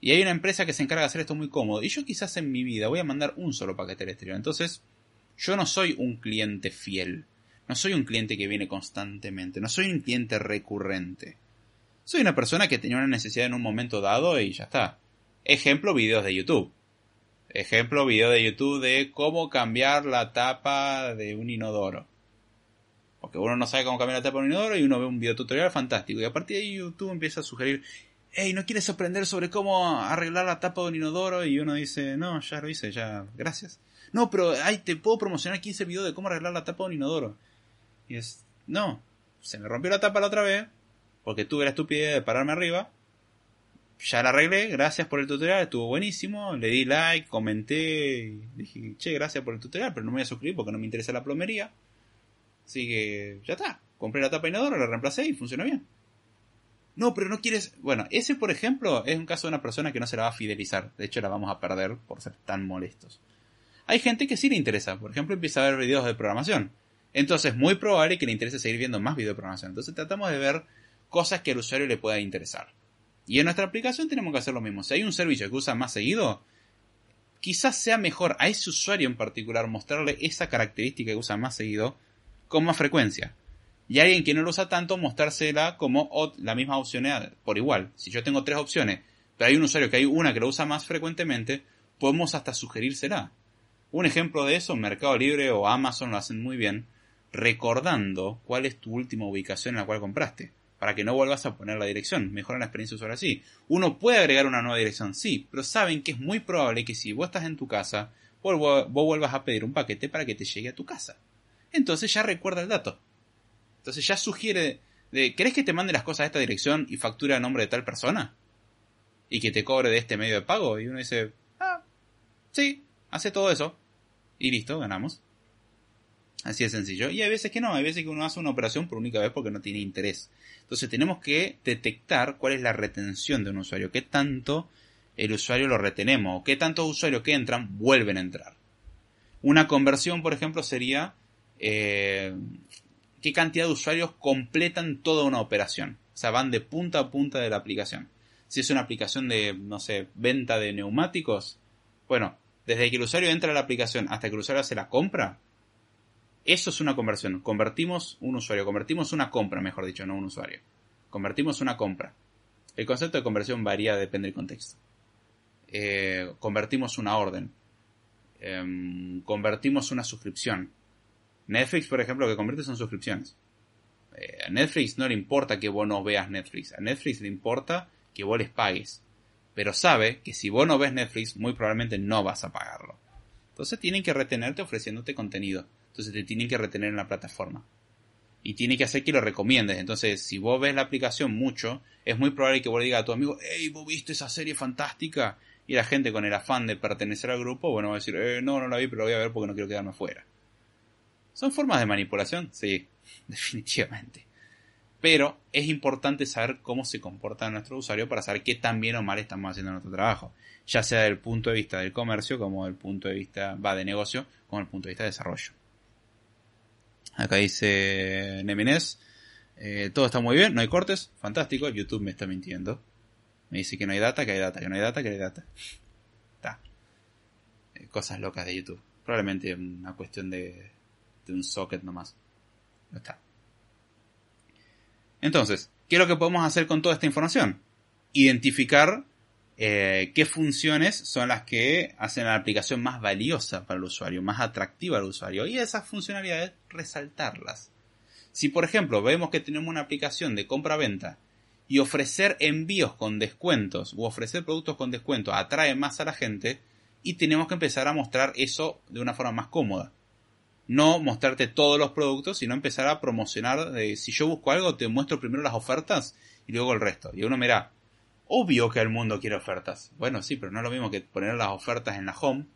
Y hay una empresa que se encarga de hacer esto muy cómodo. Y yo quizás en mi vida voy a mandar un solo paquete al exterior. Entonces, yo no soy un cliente fiel. No soy un cliente que viene constantemente. No soy un cliente recurrente. Soy una persona que tenía una necesidad en un momento dado y ya está. Ejemplo, videos de YouTube. Ejemplo, video de YouTube de cómo cambiar la tapa de un inodoro. Porque uno no sabe cómo cambiar la tapa de un inodoro y uno ve un video tutorial fantástico. Y a partir de ahí YouTube empieza a sugerir, hey, ¿no quieres aprender sobre cómo arreglar la tapa de un inodoro? Y uno dice, no, ya lo hice, ya, gracias. No, pero ay, te puedo promocionar 15 videos de cómo arreglar la tapa de un inodoro. Y es, no, se me rompió la tapa la otra vez, porque tuve la estupidez de pararme arriba. Ya la arreglé, gracias por el tutorial, estuvo buenísimo. Le di like, comenté, dije, che, gracias por el tutorial, pero no me voy a suscribir porque no me interesa la plomería. Así que, ya está. Compré la tapa inodoro, la reemplacé y funcionó bien. No, pero no quieres. Bueno, ese por ejemplo es un caso de una persona que no se la va a fidelizar. De hecho, la vamos a perder por ser tan molestos. Hay gente que sí le interesa, por ejemplo, empieza a ver videos de programación. Entonces, es muy probable que le interese seguir viendo más videos de programación. Entonces, tratamos de ver cosas que al usuario le pueda interesar. Y en nuestra aplicación tenemos que hacer lo mismo. Si hay un servicio que usa más seguido, quizás sea mejor a ese usuario en particular mostrarle esa característica que usa más seguido con más frecuencia. Y a alguien que no lo usa tanto, mostrársela como la misma opción por igual. Si yo tengo tres opciones, pero hay un usuario que hay una que lo usa más frecuentemente, podemos hasta sugerírsela. Un ejemplo de eso, Mercado Libre o Amazon lo hacen muy bien, recordando cuál es tu última ubicación en la cual compraste, para que no vuelvas a poner la dirección, mejoran la experiencia usuario así. Uno puede agregar una nueva dirección, sí, pero saben que es muy probable que si vos estás en tu casa, vos, vos vuelvas a pedir un paquete para que te llegue a tu casa. Entonces ya recuerda el dato. Entonces ya sugiere de, ¿querés que te mande las cosas a esta dirección y factura a nombre de tal persona? Y que te cobre de este medio de pago. Y uno dice, ah, sí, hace todo eso y listo, ganamos. Así de sencillo. Y hay veces que no, hay veces que uno hace una operación por única vez porque no tiene interés. Entonces tenemos que detectar cuál es la retención de un usuario, qué tanto el usuario lo retenemos, o qué tantos usuarios que entran vuelven a entrar. Una conversión, por ejemplo, sería eh, qué cantidad de usuarios completan toda una operación. O sea, van de punta a punta de la aplicación. Si es una aplicación de, no sé, venta de neumáticos, Bueno, desde que el usuario entra a la aplicación hasta que el usuario hace la compra, eso es una conversión. Convertimos un usuario, convertimos una compra, mejor dicho, no un usuario. Convertimos una compra. El concepto de conversión varía, depende del contexto. Eh, convertimos una orden. Em, convertimos una suscripción. Netflix, por ejemplo, lo que convierte son suscripciones. Eh, a Netflix no le importa que vos no veas Netflix. A Netflix le importa que vos les pagues. Pero sabe que si vos no ves Netflix, muy probablemente no vas a pagarlo. Entonces tienen que retenerte ofreciéndote contenido. Entonces te tienen que retener en la plataforma. Y tiene que hacer que lo recomiendes. Entonces, si vos ves la aplicación mucho, es muy probable que vos le digas a tu amigo, hey, vos viste esa serie fantástica. Y la gente con el afán de pertenecer al grupo, bueno, va a decir, eh, no, no la vi, pero la voy a ver porque no quiero quedarme afuera. ¿Son formas de manipulación? Sí, (laughs) definitivamente. Pero es importante saber cómo se comporta nuestro usuario para saber qué tan bien o mal estamos haciendo nuestro trabajo. Ya sea desde el punto de vista del comercio, como del punto de vista, va de negocio, como el punto de vista de desarrollo. Acá dice Nemines. Eh, todo está muy bien, no hay cortes, fantástico. YouTube me está mintiendo. Me dice que no hay data, que hay data, que no hay data, que hay data. Está. Eh, cosas locas de YouTube. Probablemente una cuestión de, de un socket nomás. No está. Entonces, ¿qué es lo que podemos hacer con toda esta información? Identificar eh, qué funciones son las que hacen la aplicación más valiosa para el usuario, más atractiva al usuario, y esas funcionalidades resaltarlas. Si por ejemplo vemos que tenemos una aplicación de compra-venta y ofrecer envíos con descuentos o ofrecer productos con descuentos atrae más a la gente y tenemos que empezar a mostrar eso de una forma más cómoda. No mostrarte todos los productos, sino empezar a promocionar. Si yo busco algo, te muestro primero las ofertas y luego el resto. Y uno mira, obvio que el mundo quiere ofertas. Bueno, sí, pero no es lo mismo que poner las ofertas en la home,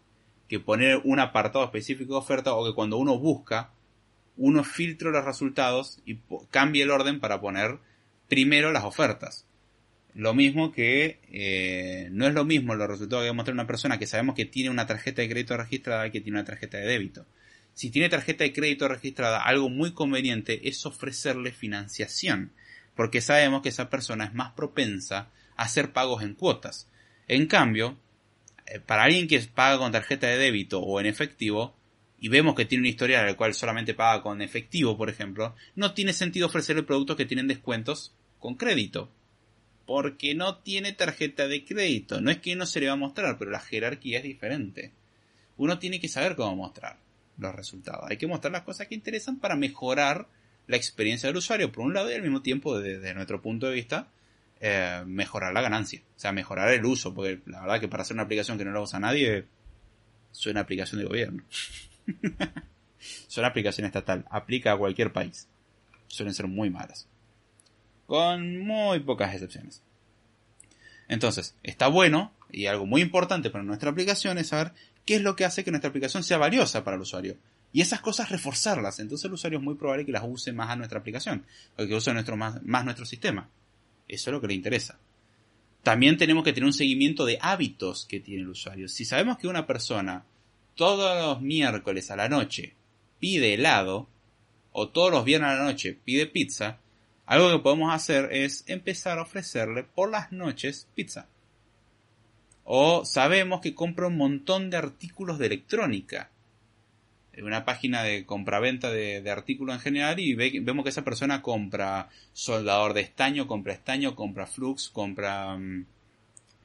que poner un apartado específico de oferta o que cuando uno busca, uno filtre los resultados y cambie el orden para poner primero las ofertas. Lo mismo que eh, no es lo mismo los resultados que va a mostrar una persona que sabemos que tiene una tarjeta de crédito registrada que tiene una tarjeta de débito. Si tiene tarjeta de crédito registrada, algo muy conveniente es ofrecerle financiación, porque sabemos que esa persona es más propensa hacer pagos en cuotas. En cambio, eh, para alguien que paga con tarjeta de débito o en efectivo, y vemos que tiene una historia en la cual solamente paga con efectivo, por ejemplo, no tiene sentido ofrecerle productos que tienen descuentos con crédito. Porque no tiene tarjeta de crédito. No es que no se le va a mostrar, pero la jerarquía es diferente. Uno tiene que saber cómo mostrar los resultados. Hay que mostrar las cosas que interesan para mejorar la experiencia del usuario, por un lado, y al mismo tiempo, desde nuestro punto de vista, eh, mejorar la ganancia, o sea, mejorar el uso, porque la verdad que para hacer una aplicación que no la usa nadie, suena aplicación de gobierno. (laughs) suena aplicación estatal, aplica a cualquier país. Suelen ser muy malas. Con muy pocas excepciones. Entonces, está bueno, y algo muy importante para nuestra aplicación es saber qué es lo que hace que nuestra aplicación sea valiosa para el usuario. Y esas cosas reforzarlas. Entonces el usuario es muy probable que las use más a nuestra aplicación. O que use más nuestro sistema. Eso es lo que le interesa. También tenemos que tener un seguimiento de hábitos que tiene el usuario. Si sabemos que una persona todos los miércoles a la noche pide helado, o todos los viernes a la noche pide pizza, algo que podemos hacer es empezar a ofrecerle por las noches pizza. O sabemos que compra un montón de artículos de electrónica una página de compraventa de, de artículos en general y vemos que esa persona compra soldador de estaño, compra estaño, compra flux, compra um,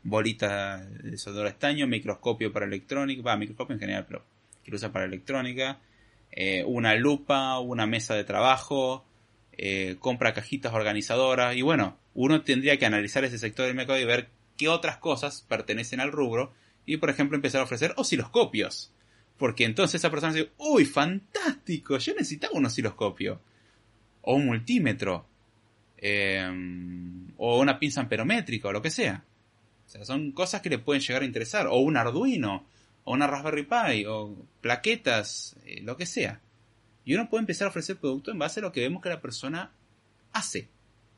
bolita de soldador de estaño, microscopio para electrónica, va, microscopio en general, pero que lo usa para electrónica, eh, una lupa, una mesa de trabajo, eh, compra cajitas organizadoras y bueno, uno tendría que analizar ese sector del mercado y ver qué otras cosas pertenecen al rubro y por ejemplo empezar a ofrecer osciloscopios porque entonces esa persona dice, uy, fantástico, yo necesitaba un osciloscopio. O un multímetro. Em, o una pinza amperométrica, o lo que sea. O sea, son cosas que le pueden llegar a interesar. O un Arduino, o una Raspberry Pi, o plaquetas, eh, lo que sea. Y uno puede empezar a ofrecer producto en base a lo que vemos que la persona hace.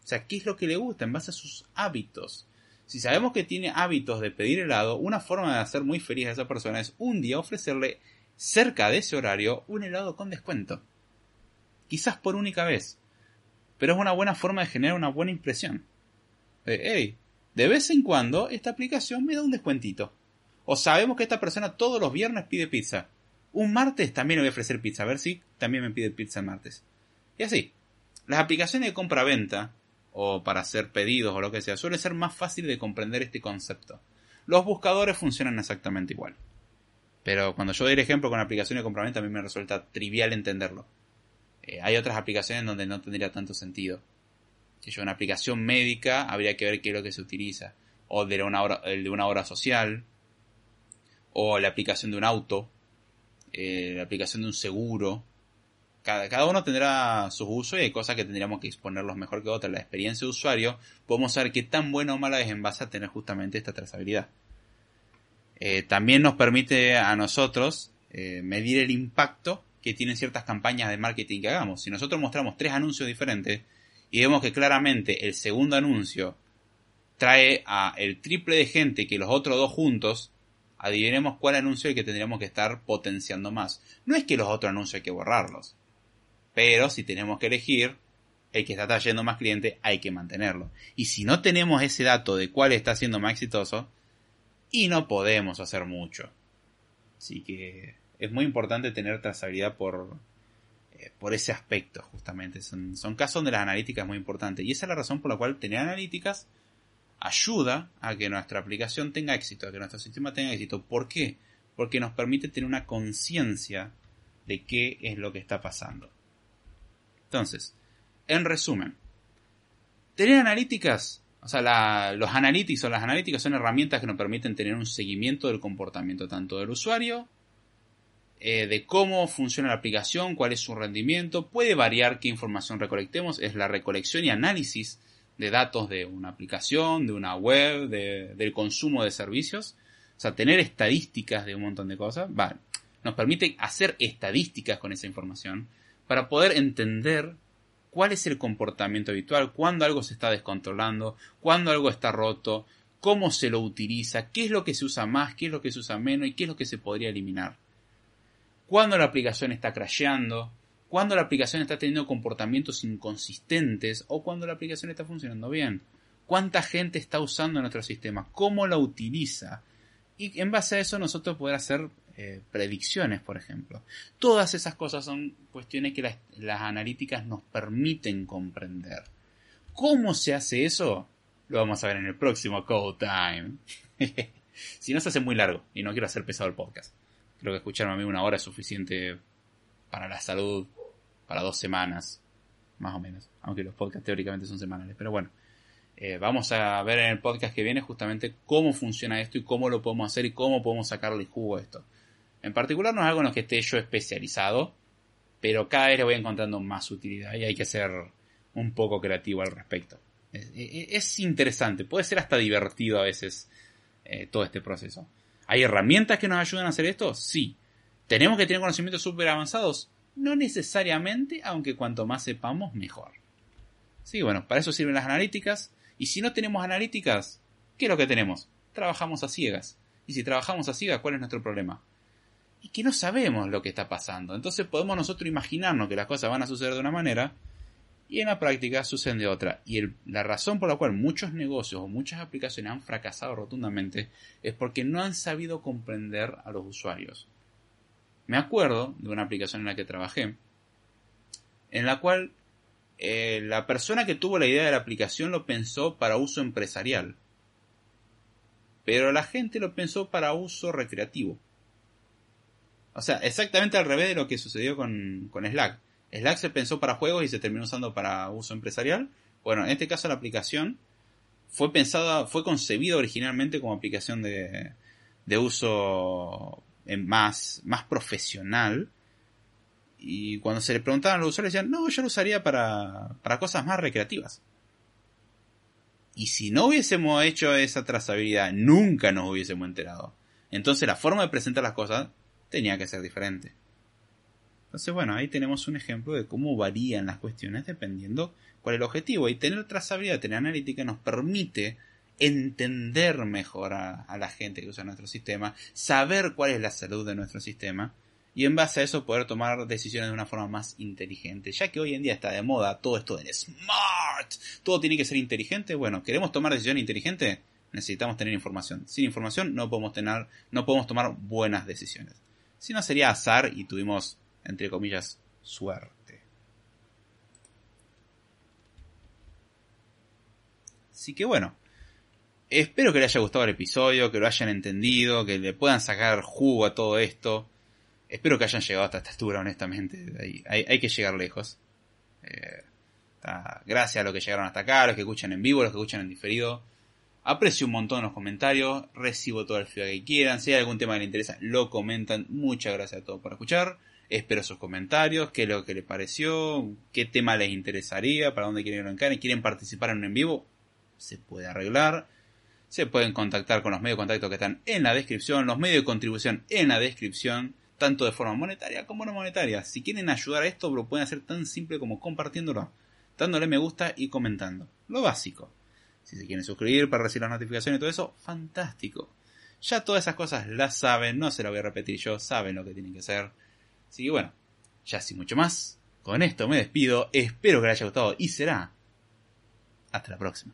O sea, qué es lo que le gusta en base a sus hábitos. Si sabemos que tiene hábitos de pedir helado, una forma de hacer muy feliz a esa persona es un día ofrecerle cerca de ese horario un helado con descuento. Quizás por única vez. Pero es una buena forma de generar una buena impresión. De, hey, de vez en cuando esta aplicación me da un descuentito. O sabemos que esta persona todos los viernes pide pizza. Un martes también le voy a ofrecer pizza. A ver si también me pide pizza el martes. Y así. Las aplicaciones de compra-venta, o para hacer pedidos o lo que sea, suele ser más fácil de comprender este concepto. Los buscadores funcionan exactamente igual. Pero cuando yo doy el ejemplo con aplicaciones de compra-venta, a mí me resulta trivial entenderlo. Eh, hay otras aplicaciones donde no tendría tanto sentido. Si yo una aplicación médica, habría que ver qué es lo que se utiliza. O de una hora, de una hora social. O la aplicación de un auto. Eh, la aplicación de un seguro cada, uno tendrá sus usos y hay cosas que tendríamos que exponerlos mejor que otras. La experiencia de usuario, podemos saber qué tan buena o mala es en base a tener justamente esta trazabilidad. Eh, también nos permite a nosotros eh, medir el impacto que tienen ciertas campañas de marketing que hagamos. Si nosotros mostramos tres anuncios diferentes y vemos que claramente el segundo anuncio trae a el triple de gente que los otros dos juntos, adivinemos cuál anuncio es el que tendríamos que estar potenciando más. No es que los otros anuncios hay que borrarlos. Pero si tenemos que elegir, el que está trayendo más clientes hay que mantenerlo. Y si no tenemos ese dato de cuál está siendo más exitoso, y no podemos hacer mucho. Así que es muy importante tener trazabilidad por, eh, por ese aspecto, justamente. Son, son casos donde las analíticas es muy importante. Y esa es la razón por la cual tener analíticas ayuda a que nuestra aplicación tenga éxito, a que nuestro sistema tenga éxito. ¿Por qué? Porque nos permite tener una conciencia de qué es lo que está pasando. Entonces, en resumen, tener analíticas, o sea, los analytics o las analíticas son herramientas que nos permiten tener un seguimiento del comportamiento tanto del usuario, eh, de cómo funciona la aplicación, cuál es su rendimiento, puede variar qué información recolectemos, es la recolección y análisis de datos de una aplicación, de una web, del consumo de servicios. O sea, tener estadísticas de un montón de cosas, va, nos permite hacer estadísticas con esa información para poder entender cuál es el comportamiento habitual, cuándo algo se está descontrolando, cuándo algo está roto, cómo se lo utiliza, qué es lo que se usa más, qué es lo que se usa menos y qué es lo que se podría eliminar. Cuándo la aplicación está crasheando, cuándo la aplicación está teniendo comportamientos inconsistentes o cuándo la aplicación está funcionando bien. Cuánta gente está usando nuestro sistema, cómo la utiliza. Y en base a eso nosotros poder hacer eh, predicciones, por ejemplo. Todas esas cosas son cuestiones que las, analíticas nos permiten comprender. ¿Cómo se hace eso? Lo vamos a ver en el próximo Code Time. (laughs) si no se hace muy largo y no quiero hacer pesado el podcast. Creo que escucharme a mí una hora es suficiente para la salud, para dos semanas, más o menos. Aunque los podcasts teóricamente son semanales. Pero bueno, eh, vamos a ver en el podcast que viene justamente cómo funciona esto y cómo lo podemos hacer y cómo podemos sacarle jugo esto. En particular no es algo en lo que esté yo especializado, pero cada vez le voy encontrando más utilidad y hay que ser un poco creativo al respecto. Es, interesante, puede ser hasta divertido a veces eh, todo este proceso. ¿Hay herramientas que nos ayudan a hacer esto? Sí. ¿Tenemos que tener conocimientos súper avanzados? No necesariamente, aunque cuanto más sepamos, mejor. Sí, bueno, para eso sirven las analíticas. Y si no tenemos analíticas, ¿qué es lo que tenemos? Trabajamos a ciegas. Y si trabajamos a ciegas, ¿cuál es nuestro problema? Y que no sabemos lo que está pasando. Entonces podemos nosotros imaginarnos que las cosas van a suceder de una manera y en la práctica suceden de otra. Y la razón por la cual muchos negocios o muchas aplicaciones han fracasado rotundamente es porque no han sabido comprender a los usuarios. Me acuerdo de una aplicación en la que trabajé, en la cual eh, la persona que tuvo la idea de la aplicación lo pensó para uso empresarial, pero la gente lo pensó para uso recreativo. O sea, exactamente al revés de lo que sucedió con, Slack. Slack se pensó para juegos y se terminó usando para uso empresarial. Bueno, en este caso la aplicación fue pensada, fue concebida originalmente como aplicación de, de uso más, más profesional. Y cuando se le preguntaban a los usuarios decían, no, yo lo usaría para, para cosas más recreativas. Y si no hubiésemos hecho esa trazabilidad, nunca nos hubiésemos enterado. Entonces la forma de presentar las cosas tenía que ser diferente. Entonces, bueno, ahí tenemos un ejemplo de cómo varían las cuestiones dependiendo cuál es el objetivo. Y tener trazabilidad, tener analítica nos permite entender mejor a, la gente que usa nuestro sistema, saber cuál es la salud de nuestro sistema y en base a eso poder tomar decisiones de una forma más inteligente. Ya que hoy en día está de moda todo esto del smart, todo tiene que ser inteligente. Bueno, ¿queremos tomar decisiones inteligentes? necesitamos tener información. Sin información no podemos tener, no podemos tomar buenas decisiones. Si no sería azar y tuvimos, entre comillas, suerte. Así que bueno, espero que les haya gustado el episodio, que lo hayan entendido, que le puedan sacar jugo a todo esto. Espero que hayan llegado hasta esta altura, honestamente. Hay, que llegar lejos. Eh, gracias a los que llegaron hasta acá, los que escuchan en vivo, los que escuchan en diferido. Aprecio un montón los comentarios, recibo todo el feedback que quieran. Si hay algún tema que les interesa, lo comentan. Muchas gracias a todos por escuchar. Espero sus comentarios, qué es lo que les pareció, qué tema les interesaría, para dónde quieren arrancar, quieren participar en un en vivo, se puede arreglar. Se pueden contactar con los medios de contacto que están en la descripción, los medios de contribución en la descripción, tanto de forma monetaria como no monetaria. Si quieren ayudar a esto, lo pueden hacer tan simple como compartiéndolo, dándole me gusta y comentando. Lo básico. Si se quieren suscribir para recibir las notificaciones y todo eso, fantástico. Ya todas esas cosas las saben, no se las voy a repetir yo, saben lo que tienen que hacer. Así que bueno, ya sin mucho más, con esto me despido, espero que les haya gustado y será hasta la próxima.